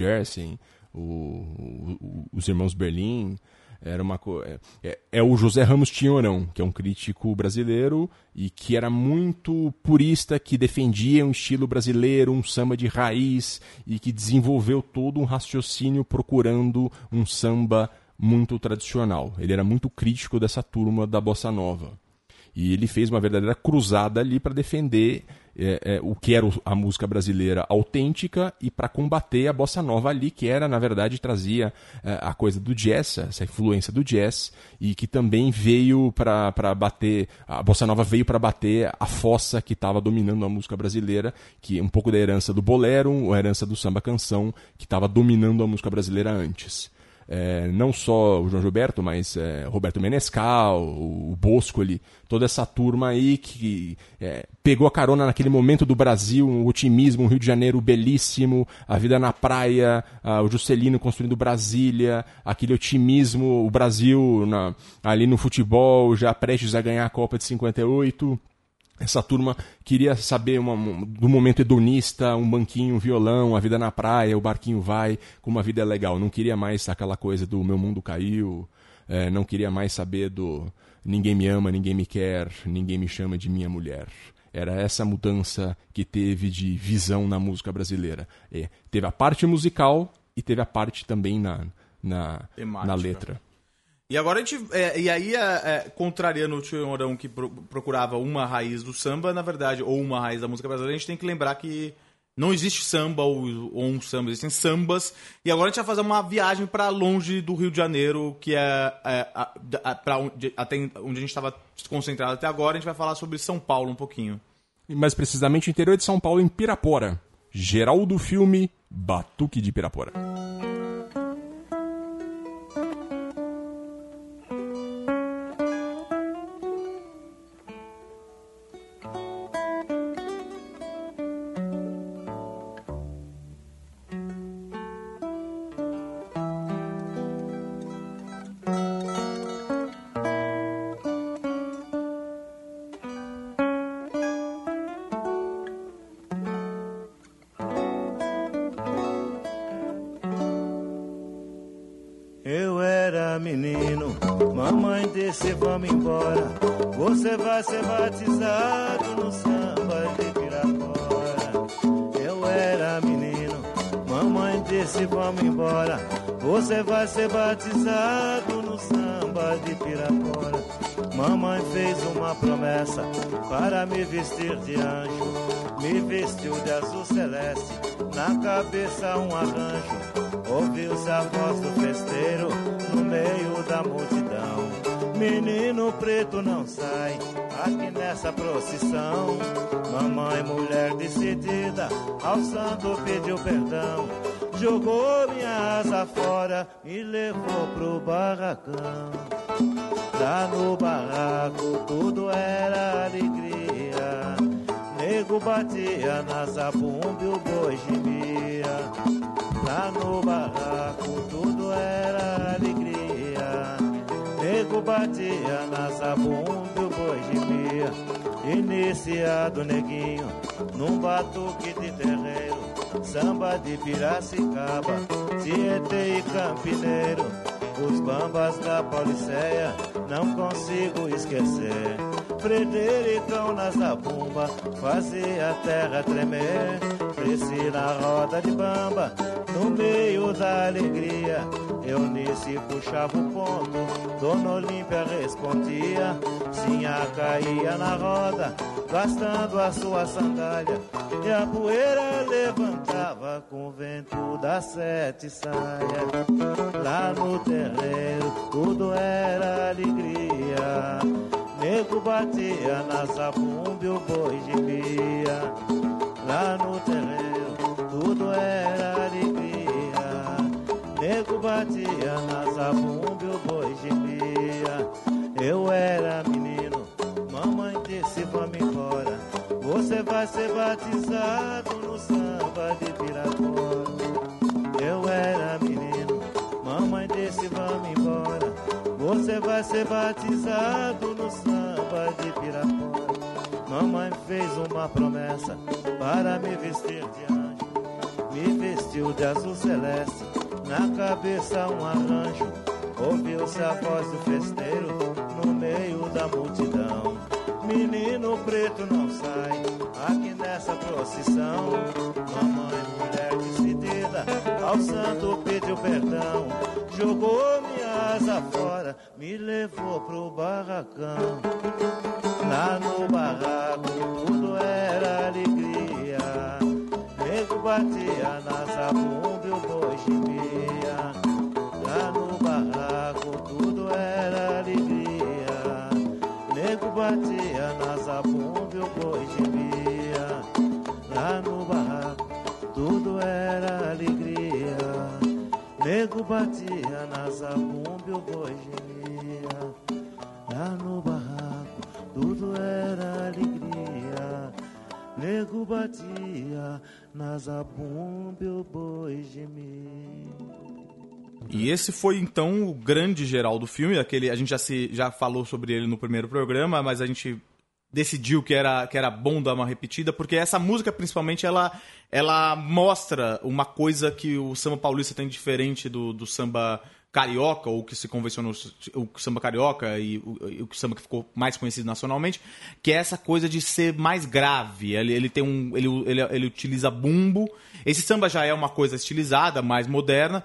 o- o- os irmãos Berlim. Era uma co- é, é- é o José Ramos Tinhorão, que é um crítico brasileiro e que era muito purista, que defendia um estilo brasileiro, um samba de raiz e que desenvolveu todo um raciocínio procurando um samba muito tradicional. Ele era muito crítico dessa turma da bossa nova. E ele fez uma verdadeira cruzada ali para defender é, é, o que era a música brasileira autêntica e para combater a bossa nova ali, que era, na verdade, trazia é, a coisa do jazz, essa influência do jazz, e que também veio para bater. A bossa nova veio para bater a fossa que estava dominando a música brasileira, que é um pouco da herança do bolero, a herança do samba canção, que estava dominando a música brasileira antes é, não só o João Gilberto, mas é, Roberto Menescal, o, Bosco ali, toda essa turma aí que é, pegou a carona naquele momento do Brasil, um otimismo, um Rio de Janeiro belíssimo, a vida na praia, ah, o Juscelino construindo Brasília, aquele otimismo, o Brasil na- ali no futebol, já prestes a ganhar a Copa de 58 essa turma queria saber uma- um- do momento hedonista, um banquinho, um violão, a vida na praia, o barquinho vai, como a vida é legal. Não queria mais aquela coisa do meu mundo caiu, eh, não queria mais saber do ninguém me ama, ninguém me quer, ninguém me chama de minha mulher. Era essa mudança que teve de visão na música brasileira. É, teve a parte musical e teve a parte também na, na, Temática. na letra. E agora a gente. é, e aí, é, é, contrariando o tio Morão que pro- procurava uma raiz do samba, na verdade, ou uma raiz da música brasileira, a gente tem que lembrar que não existe samba ou, ou um samba, existem sambas. E agora a gente vai fazer uma viagem para longe do Rio de Janeiro, que é, é a, a, pra onde, até onde a gente estava concentrado até agora. A gente vai falar sobre São Paulo um pouquinho. E mais precisamente o interior de São Paulo, em Pirapora. Geraldo Filme, Batuque de Pirapora. Disse vamos embora. Você vai ser batizado no samba de Pirapora. Eu era menino, mamãe disse vamos embora. Você vai ser batizado no samba de Pirapora. Mamãe fez uma promessa para me vestir de anjo. Me vestiu de azul celeste, na cabeça um arranjo. Ouviu-se a voz do festeiro no meio da multidão. Menino preto não sai aqui nessa procissão. Mamãe, mulher decidida, ao santo pediu perdão. Jogou minha asa fora e levou pro barracão. Lá no barraco tudo era alegria. Nego batia na zabumba e o boi gemia. Lá no barraco tudo era alegria. Nego batia na zabumba e o boi gemia. Iniciado neguinho num batuque de terreiro. Samba de Piracicaba, Tietê e Campineiro. Os bambas da Pauliceia não consigo esquecer. Fredericão na zabumba fazia a terra tremer. Cresci na roda de bamba, no meio da alegria. Eunice puxava o ponto, Dona Olímpia respondia. Sinha caía na roda, gastando a sua sandália. E a poeira levantava com o vento das sete saias. Lá no terreiro tudo era alegria. Nego batia na zabumba e o boi gemia. Lá no terreiro tudo era alegria. Nego batia na zabumba e o Eu era menino, mamãe disse vamos embora. Você vai ser batizado no samba de Pirapora. Eu era menino, mamãe disse vamos embora. Você vai ser batizado no samba de Pirapora. Mamãe fez uma promessa para me vestir de anjo. Me vestiu de azul celeste, na cabeça um arranjo. Ouviu-se a voz do festeiro no meio da multidão. Menino preto não sai aqui nessa procissão. Mamãe, mulher decidida, ao santo pediu perdão. Jogou minha asa fora, me levou pro barracão. Lá no barraco tudo era alegria. Nego batia na zabumba e o boi gemia. Barraco tudo era alegria. Nego batia na zabumba e o boi gemia. Lá no barraco tudo era alegria. Nego batia na zabumba e o boi gemia. Lá no barraco tudo era alegria. Nego batia na zabumba e o boi gemia. E esse foi então o grande geral do filme, aquele a gente já se já falou sobre ele no primeiro programa, mas a gente decidiu que era que era bom dar uma repetida, porque essa música principalmente ela ela mostra uma coisa que o samba paulista tem diferente do, do samba carioca, ou que se convencionou o samba carioca e o, o samba que ficou mais conhecido nacionalmente, que é essa coisa de ser mais grave. Ele, ele tem um ele, ele, ele utiliza bumbo. Esse samba já é uma coisa estilizada, mais moderna,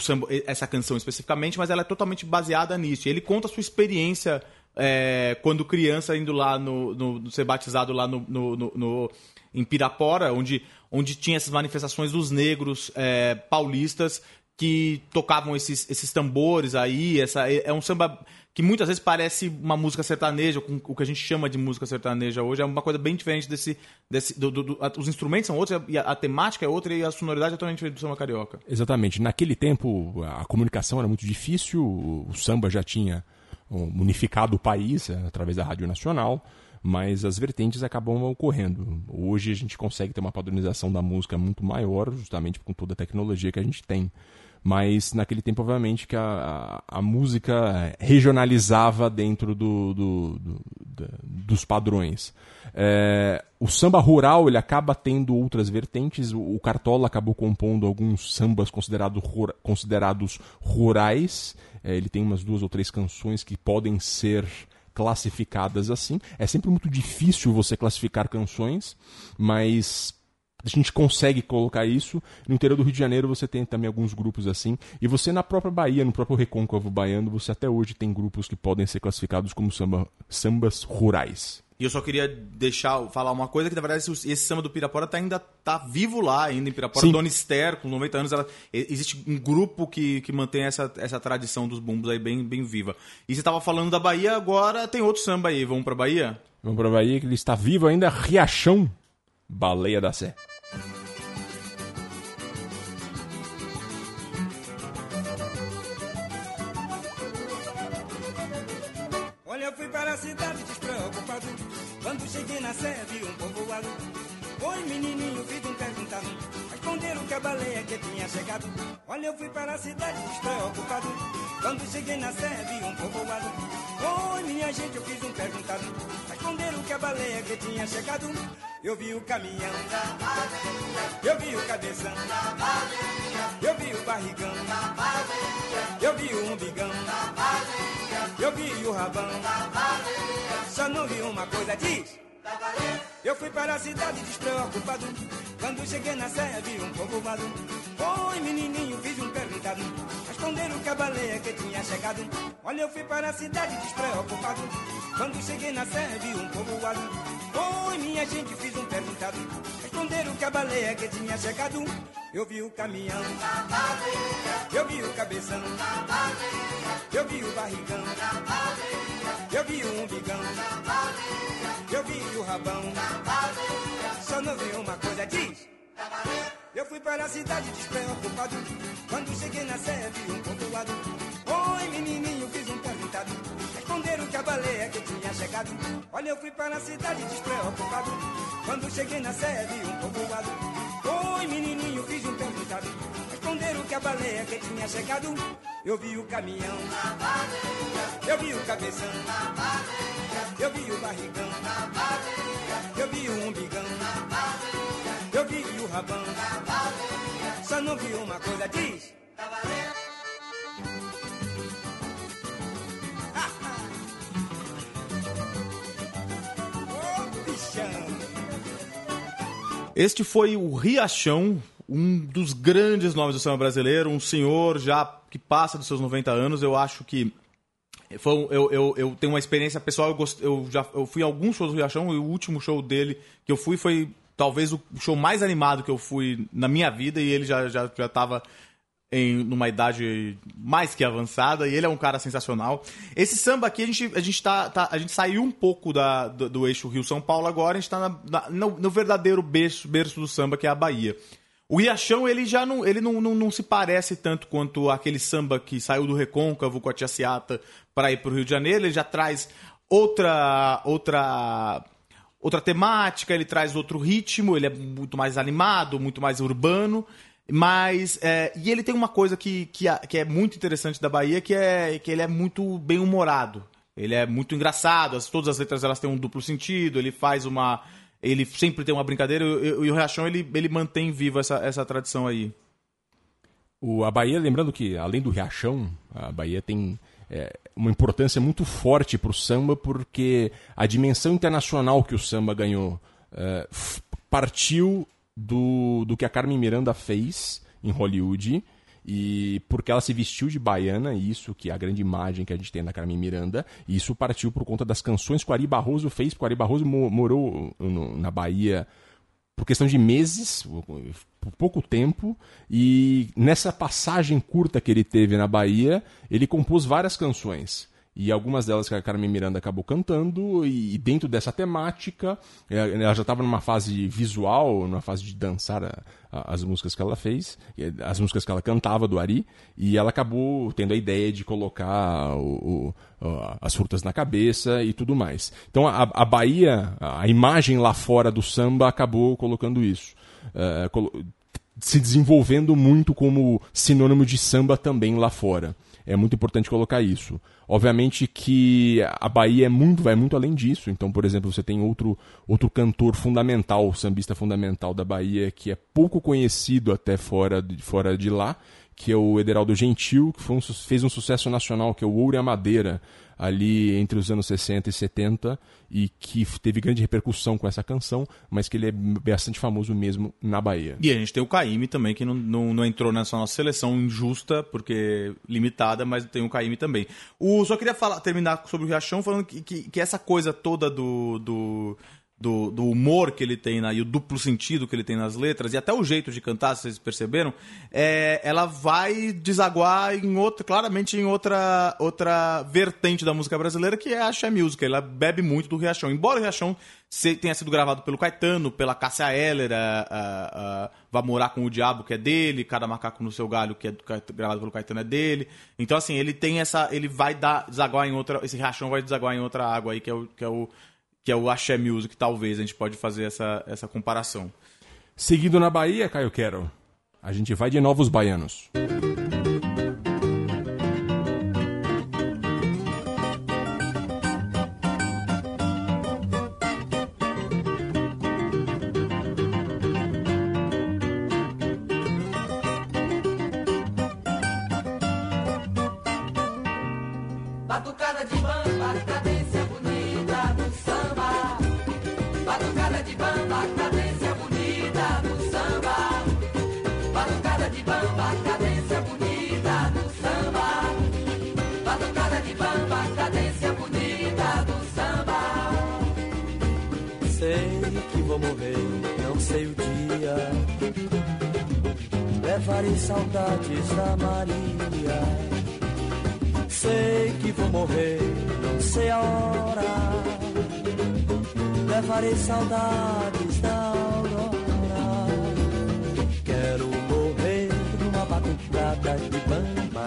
samba, essa canção especificamente, mas ela é totalmente baseada nisso. Ele conta a sua experiência é, quando criança indo lá no, no- ser batizado lá no, no- no- no- em Pirapora, onde, onde tinha essas manifestações dos negros é, paulistas que tocavam esses, esses tambores aí. Essa, é é um samba que muitas vezes parece uma música sertaneja, o que a gente chama de música sertaneja hoje, é uma coisa bem diferente desse. desse do- do- do- a- os instrumentos são outros, a, a temática é outra e a sonoridade é totalmente diferente do samba carioca. Exatamente. Naquele tempo, a comunicação era muito difícil, o samba já tinha unificado o país eh, através da Rádio Nacional, mas as vertentes acabam ocorrendo. Hoje a gente consegue ter uma padronização da música muito maior, justamente com toda a tecnologia que a gente tem. Mas naquele tempo, obviamente, que a, a, a música regionalizava dentro do, do- do- da- dos padrões. É, o samba rural ele acaba tendo outras vertentes. O, o Cartola acabou compondo alguns sambas considerado considerados rurais. É, ele tem umas duas ou três canções que podem ser classificadas assim. É sempre muito difícil você classificar canções, mas a gente consegue colocar isso. No interior do Rio de Janeiro você tem também alguns grupos assim. E você na própria Bahia, no próprio Recôncavo Baiano, você até hoje tem grupos que podem ser classificados como samba, sambas rurais. E eu só queria deixar, falar uma coisa, que na verdade esse esse samba do Pirapora tá, ainda tá vivo lá, ainda em Pirapora. Sim. Dona Esther, com 90 anos, ela, existe um grupo que, que mantém essa, essa tradição dos bumbos aí bem, bem viva. E você tava falando da Bahia, agora tem outro samba aí. Vamos pra Bahia? Vamos pra Bahia que ele está vivo ainda, Riachão, Baleia da Sé. Olha, eu fui para a cidade despreocupado. Quando cheguei na sé, vi um povoado. Oi, menininho, fiz um perguntado. Responderam que a baleia que tinha chegado. Olha, eu fui para a cidade despreocupado. Quando cheguei na sé, vi um povoado. Oi, minha gente, eu fiz um perguntado. Responderam que a baleia que tinha chegado. Eu vi o caminhão da Bahia. Eu vi o cabeção da Bahia. Eu vi o barrigão da Bahia. Eu vi o umbigão da Bahia. Eu vi o rabão da Bahia. Só não vi uma coisa, diz. Eu fui para a cidade despreocupado. Quando cheguei na serra vi um povoado. Oi, menininho, fiz um que a baleia que tinha chegado. Olha, eu fui para a cidade despreocupado. Quando cheguei na serra vi um povoado. Oi, minha gente, fiz um perguntado. Responderam que a baleia que tinha chegado. Eu vi o caminhão. Eu vi o cabeção. Eu vi o barrigão. Eu vi o umbigão. Eu vi o rabão. Só não vi uma coisa, diz. Eu fui para a cidade despreocupado. Quando cheguei na serra vi um povoado. Oi, menininho, fiz um perguntado. Responderam que a baleia que tinha chegado. Olha, eu fui para a cidade despreocupado. Quando cheguei na serra vi um povoado. Oi, menininho, fiz um perguntado. Responderam que a baleia que tinha chegado. Eu vi o caminhão da baleia. Eu vi o cabeção da baleia. Eu vi o barrigão da baleia. Eu vi o umbigão da baleia. Eu vi o rabão da baleia. Não vi uma coisa, diz. Ô, bichão. Este foi o Riachão, um dos grandes nomes do samba brasileiro, um senhor já que passa dos seus 90 anos. Eu acho que foi um- eu, eu, eu tenho uma experiência pessoal. Eu, gost- eu já eu fui a alguns shows do Riachão e o último show dele que eu fui foi talvez o show mais animado que eu fui na minha vida e ele já já já estava em numa idade mais que avançada e ele é um cara sensacional. Esse samba aqui a gente a gente tá, tá- a gente saiu um pouco da, do, do eixo Rio São Paulo agora a gente está no, no verdadeiro berço, berço do samba que é a Bahia. O Riachão, ele já não, ele não, não, não se parece tanto quanto aquele samba que saiu do Recôncavo com a Tia Ciata para ir para o Rio de Janeiro. Ele já traz outra, outra, outra temática, ele traz outro ritmo, ele é muito mais animado, muito mais urbano. Mas, é, e ele tem uma coisa que, que, que é muito interessante da Bahia, que é que ele é muito bem humorado. Ele é muito engraçado, as- todas as letras elas têm um duplo sentido, ele faz uma. Ele sempre tem uma brincadeira, e o Riachão ele, ele mantém viva essa, essa tradição aí. O, a Bahia, lembrando que além do Riachão, a Bahia tem é, uma importância muito forte para o samba, porque a dimensão internacional que o samba ganhou é, partiu do, do que a Carmen Miranda fez em Hollywood. E porque ela se vestiu de baiana, isso que é a grande imagem que a gente tem da Carmen Miranda, isso partiu por conta das canções que o Ari Barroso fez, porque o Ari Barroso mo- morou na Bahia por questão de meses, por pouco tempo, e nessa passagem curta que ele teve na Bahia, ele compôs várias canções. E algumas delas que a Carmen Miranda acabou cantando, e dentro dessa temática, eh, ela já estava numa fase visual, numa fase de dançar as músicas que ela fez, e as músicas que ela cantava do Ari, e ela acabou tendo a ideia de colocar o- o- as frutas na cabeça e tudo mais. Então a, a Bahia, a imagem lá fora do samba acabou colocando isso. Colo- se desenvolvendo muito como sinônimo de samba também lá fora. É muito importante colocar isso. Obviamente que a Bahia é muito, vai muito além disso. Então, por exemplo, você tem outro, outro cantor fundamental, sambista fundamental da Bahia, que é pouco conhecido até fora de, fora de lá, que é o Ederaldo Gentil, que um fez um sucesso nacional, que é o Ouro e a Madeira, ali entre os anos 60 e 70, e que teve grande repercussão com essa canção, mas que ele é bastante famoso mesmo na Bahia. E a gente tem o Caíme também, que não, não, não entrou nessa nossa seleção injusta, porque limitada, mas tem o Caíme também. O, só queria falar, terminar sobre o Riachão falando que, que, que essa coisa toda do, do, do, do humor que ele tem na, e o duplo sentido que ele tem nas letras, e até o jeito de cantar, se vocês perceberam, é, ela vai desaguar em outra, claramente em outra, outra vertente da música brasileira, que é a Axé Music. Ela bebe muito do Riachão. Embora o Riachão tenha sido gravado pelo Caetano, pela Cássia Eller, a, a, a Vá Morar com o Diabo, que é dele, Cada Macaco no Seu Galho, que é gravado pelo Caetano, é dele. Então, assim, ele tem essa. Ele vai dar, desaguar em outra. Esse Riachão vai desaguar em outra água aí, que é o. Que é o que é o Axé Music, talvez a gente pode fazer essa, essa comparação. Seguindo na Bahia, Caio Quero, a gente vai de Novos Baianos. Batucada dia. Levarei saudades da Maria. Sei que vou morrer, não sei a hora. Levarei saudades da aurora. Quero morrer numa batucada de bamba.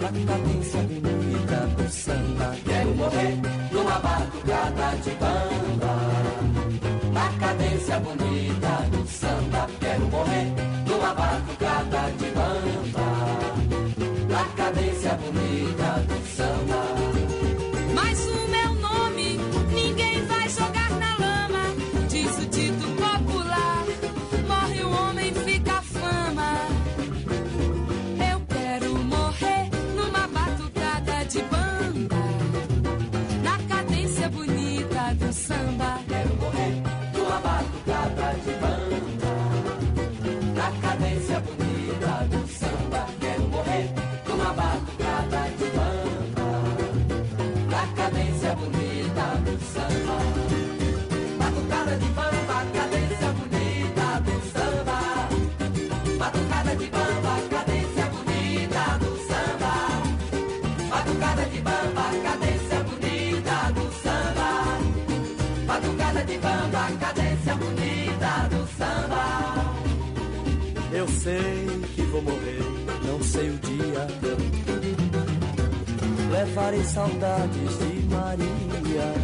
Na cadência bonita do samba. Quero morrer numa batucada de bamba. Na cadência bonita De bamba, cadência bonita do samba. Eu sei que vou morrer, não sei o dia. Levarei saudades de Maria.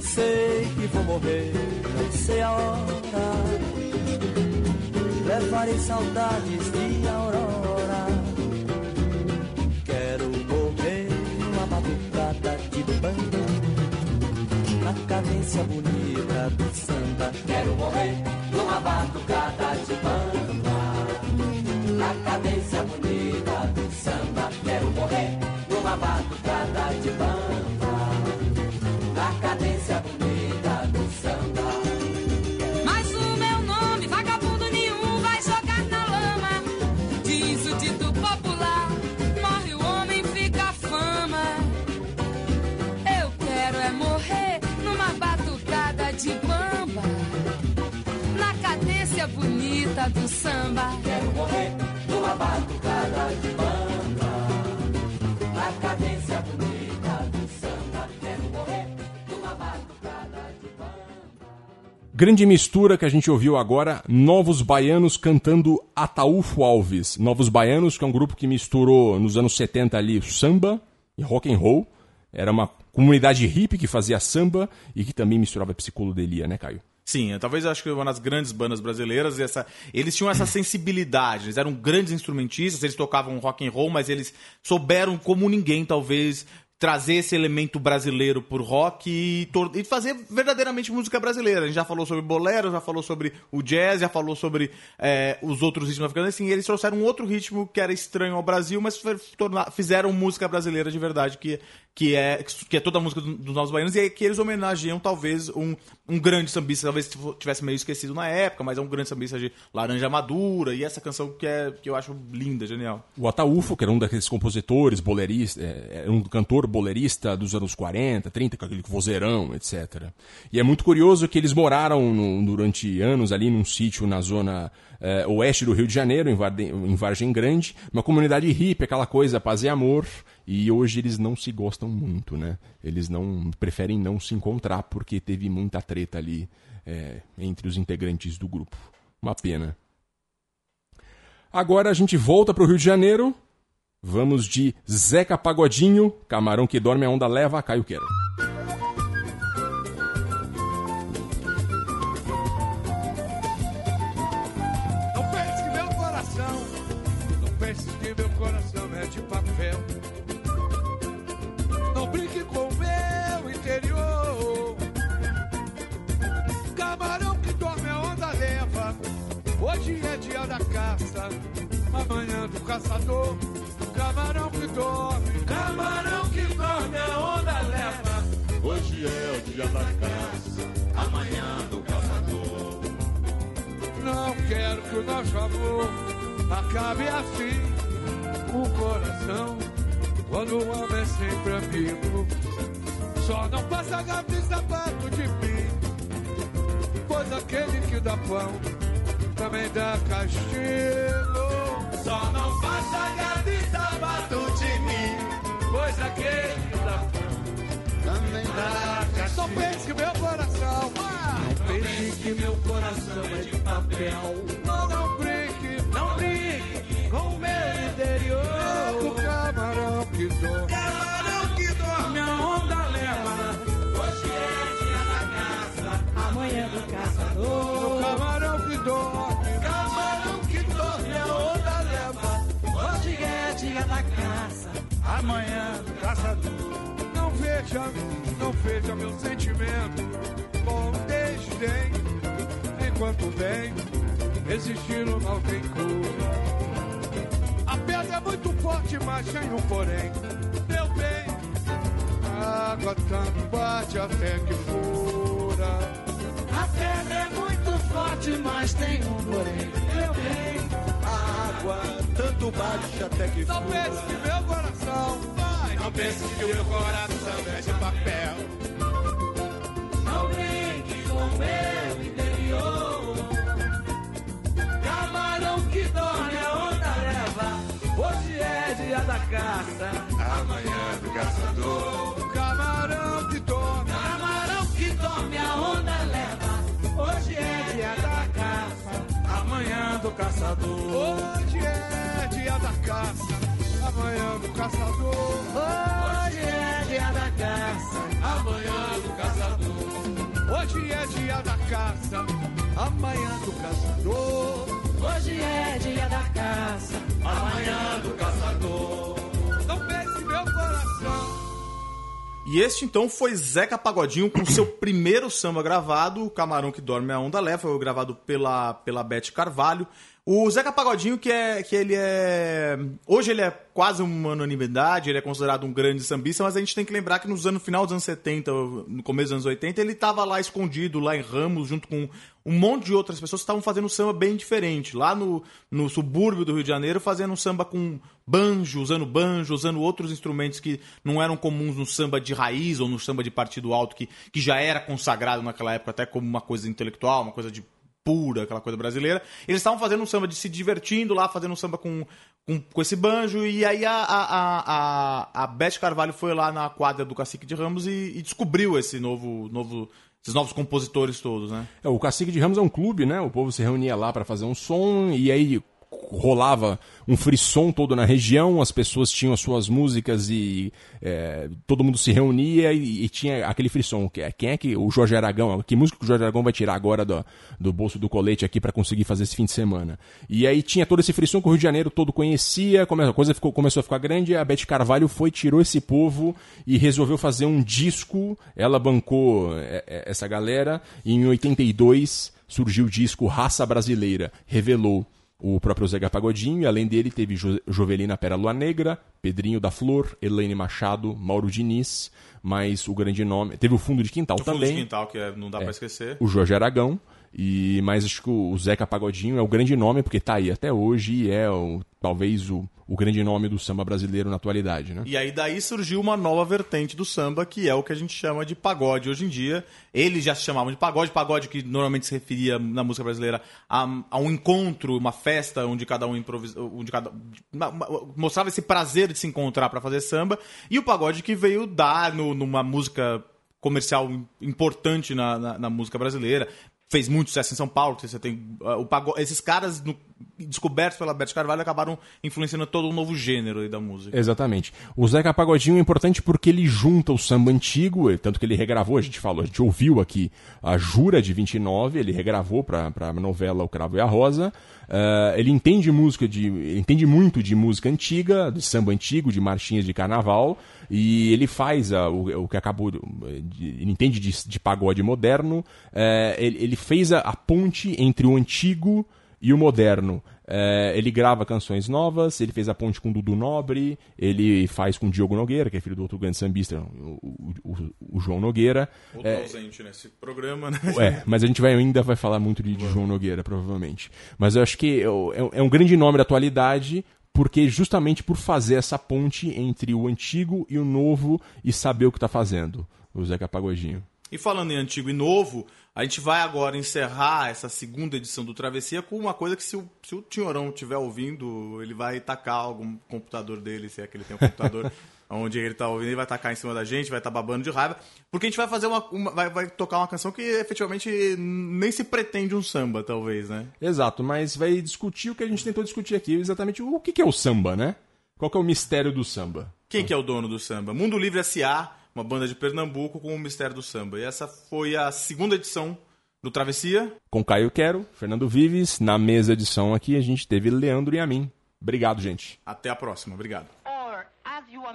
Sei que vou morrer, não sei a hora. Levarei saudades de Aurora. Quero morrer numa batucada de banda. Cadência bonita do samba. Quero morrer numa batucada bonita do samba. Quero morrer numa batucada de bamba. Na cadência bonita do samba. Quero morrer numa batucada de bamba. Grande mistura que a gente ouviu agora, Novos Baianos cantando Ataúfo Alves. Novos Baianos, que é um grupo que misturou nos anos 70 ali samba e rock and roll. Era uma comunidade hippie que fazia samba e que também misturava psicodelia, né, Caio? Sim, eu talvez acho que uma das grandes bandas brasileiras, essa, eles tinham essa sensibilidade, eles eram grandes instrumentistas, eles tocavam rock and roll, mas eles souberam como ninguém talvez trazer esse elemento brasileiro por rock e, e fazer verdadeiramente música brasileira. A gente já falou sobre bolero, já falou sobre o jazz, já falou sobre é, os outros ritmos africanos. Assim, eles trouxeram um outro ritmo que era estranho ao Brasil, mas fizeram música brasileira de verdade, que, que, é, que é toda a música do- dos Novos Baianos, e é que eles homenageiam talvez um, um grande sambista, talvez tivesse meio esquecido na época, mas é um grande sambista de Laranja Madura, e essa canção que, é, que eu acho linda, genial. O Ataúfo, que era um daqueles compositores, boleristas, era um cantor bolerista dos anos 40, 30, com aquele vozeirão, etc. E é muito curioso que eles moraram no- durante anos ali num sítio na zona eh, oeste do Rio de Janeiro, em, Varde- em Vargem Grande, uma comunidade hippie, aquela coisa, paz e amor, e hoje eles não se gostam muito, né? Eles não preferem não se encontrar porque teve muita treta ali eh, entre os integrantes do grupo. Uma pena. Agora a gente volta pro Rio de Janeiro. Vamos de Zeca Pagodinho, Camarão que dorme a onda leva, Caio Queiro. Não pense que meu coração, não pense que meu coração é de papel. Amanhã do caçador. Camarão que dorme, Camarão que dorme, a onda leva. Hoje é o dia da caça, amanhã do caçador. Não quero que o nosso amor acabe assim. O coração, quando o homem é sempre amigo, só não passa gato e sapato de mim. Pois aquele que dá pão também dá castigo. Só não passa gato e sapato de mim. Pois aquele pão também dá castigo. Não pense que meu coração, ah, não pense que meu coração é de papel. Não, não brinque, não brinque com o meu amanhã do caçador. Não veja, não veja meu sentimento com desdém. Enquanto bem, existir o mal tem cura. A pedra é muito forte, mas tem um porém. Meu bem, a água tanto bate até que fura. A pedra é muito forte, mas tem um porém. Meu bem, a água tanto bate até que. Não pense que meu coração vai. Não pense que meu coração é de papel. Não brinque com o meu interior. Camarão que dorme, a onda leva. Hoje é dia da caça, amanhã caçador. Hoje é dia da caça, amanhã do caçador. Hoje é dia da caça, amanhã do caçador. Hoje é dia da caça, amanhã do caçador. Hoje é dia da caça, amanhã do caçador. E este então foi Zeca Pagodinho com seu primeiro samba gravado, O Camarão que Dorme a Onda Leva, foi gravado pela, pela Beth Carvalho. O Zeca Pagodinho, que é que ele é. Hoje ele é quase uma unanimidade, ele é considerado um grande sambista, mas a gente tem que lembrar que nos anos final dos anos 70, no começo dos anos 80, ele estava lá escondido, lá em Ramos, junto com um monte de outras pessoas que estavam fazendo samba bem diferente. Lá no, no subúrbio do Rio de Janeiro, fazendo samba com banjo, usando banjo, usando outros instrumentos que não eram comuns no samba de raiz ou no samba de partido alto, que, que já era consagrado naquela época até como uma coisa intelectual, uma coisa de pura, aquela coisa brasileira. Eles estavam fazendo um samba de se divertindo lá, fazendo um samba com, com, com esse banjo. E aí a, a, a, a, Beth Carvalho foi lá na quadra do Cacique de Ramos e, e descobriu esse novo, novo, esses novos compositores todos, né? É, o Cacique de Ramos é um clube, né? O povo se reunia lá para fazer um som e aí rolava um frisson todo na região, as pessoas tinham as suas músicas e é, todo mundo se reunia e, e tinha aquele frisson. Que- Quem é que o Jorge Aragão, que música que o Jorge Aragão vai tirar agora do, do bolso do colete aqui para conseguir fazer esse fim de semana? E aí tinha todo esse frisson que o Rio de Janeiro todo conhecia, a coisa ficou, começou a ficar grande, a Beth Carvalho foi, tirou esse povo e resolveu fazer um disco, ela bancou é, é, essa galera, e em 82 surgiu o disco Raça Brasileira, revelou o próprio Zeca Pagodinho, e além dele teve jo Jovelina Pérola Negra, Pedrinho da Flor, Elaine Machado, Mauro Diniz, mas o grande nome... Teve o Fundo de Quintal O fundo também, de quintal, que é- não dá É. pra esquecer. o Jorge Aragão, e mas acho que o Zeca Pagodinho é o grande nome, porque tá aí até hoje e é o, talvez o, o grande nome do samba brasileiro na atualidade, né? E aí daí surgiu uma nova vertente do samba, que é o que a gente chama de pagode hoje em dia. Eles já se chamavam de pagode, pagode que normalmente se referia na música brasileira a, a um encontro, uma festa onde cada um improvisa, onde cada mostrava esse prazer de se encontrar para fazer samba, e o pagode que veio dar no- numa música comercial importante na, na- na música brasileira. Fez muito sucesso em São Paulo. Você tem ah, o pagode, esses caras no- descobertos pela Beth Carvalho acabaram influenciando todo um novo gênero da música. Exatamente. O Zeca Pagodinho é importante porque ele junta o samba antigo, eh, tanto que ele regravou, a gente falou, a gente ouviu aqui a Jura de 29, ele regravou para a novela O Cravo e a Rosa. Eh, ele entende música de. entende muito de música antiga, de samba antigo, de marchinhas de carnaval, e ele faz a- o, o que acabou. de- ele entende de, de pagode moderno. eh, ele, ele fez a, a ponte entre o antigo e o moderno. É, ele grava canções novas, ele fez a ponte com Dudu Nobre, ele faz com Diogo Nogueira, que é filho do outro grande sambista, o, o- o- João Nogueira. Outro É, ausente nesse programa, né? é, mas a gente vai, ainda vai falar muito de, de João Nogueira, provavelmente. Mas eu acho que é, o- é um grande nome da atualidade, porque justamente por fazer essa ponte entre o antigo e o novo e saber o que está fazendo, o Zeca Pagodinho. E falando em antigo e novo, a gente vai agora encerrar essa segunda edição do Travessia com uma coisa que se o, se o Tinhorão estiver ouvindo, ele vai tacar algum computador dele, se é que ele tem um computador onde ele tá ouvindo, ele vai tacar em cima da gente, vai estar babando de raiva, porque a gente vai fazer uma, uma- vai, vai tocar uma canção que efetivamente nem se pretende um samba, talvez, né? Exato, mas vai discutir o que a gente tentou discutir aqui, exatamente o que que é o samba, né? Qual que é o mistério do samba? Quem que é o dono do samba? Mundo Livre S.A., uma banda de Pernambuco com o mistério do samba. E essa foi a segunda edição do Travessia. Com Caio Quero, Fernando Vives, na mesa edição aqui a gente teve Leandro e a mim. Obrigado, gente. Até a próxima. Obrigado.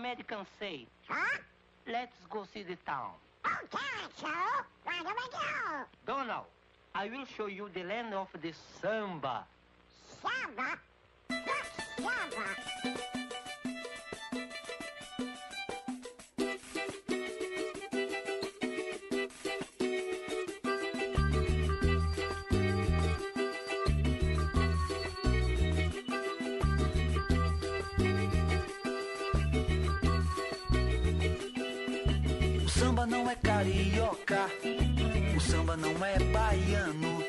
Or, as you Americans say, let's go see the town. Okay, so where do we go? Donald, I will show you the land of the samba. Samba? Samba? Não é carioca, o samba não é baiano,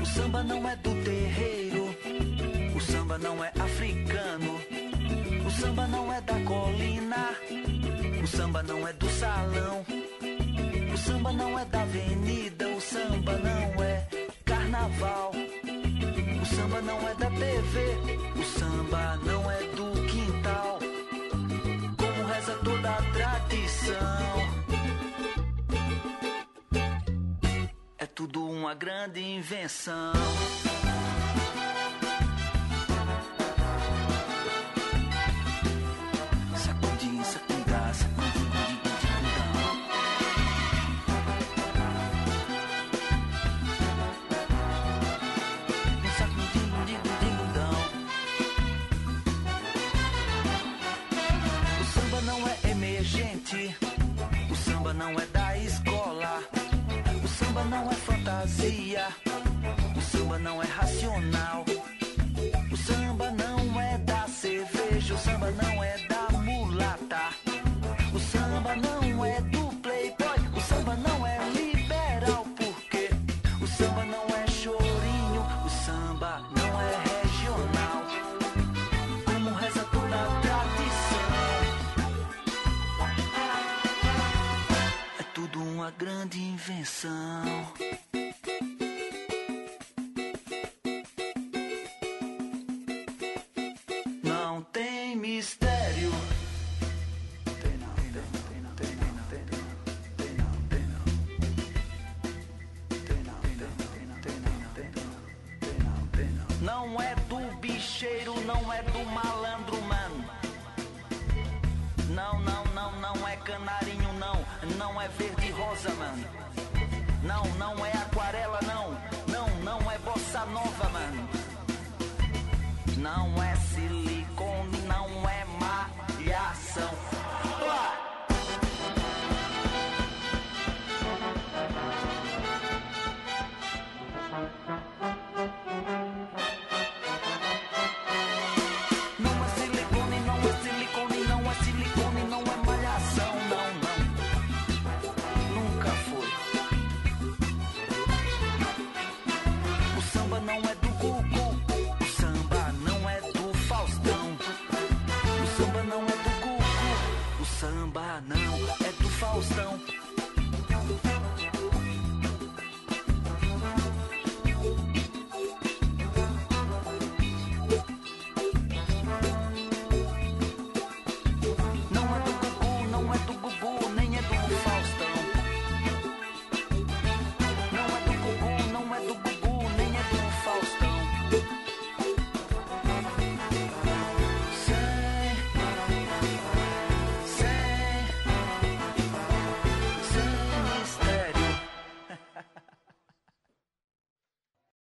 o samba não é do terreiro, o samba não é africano, o samba não é da colina, o samba não é do salão, o samba não é da avenida, o samba não é carnaval, o samba não é da TV, o samba não é do uma grande invenção. Não, não é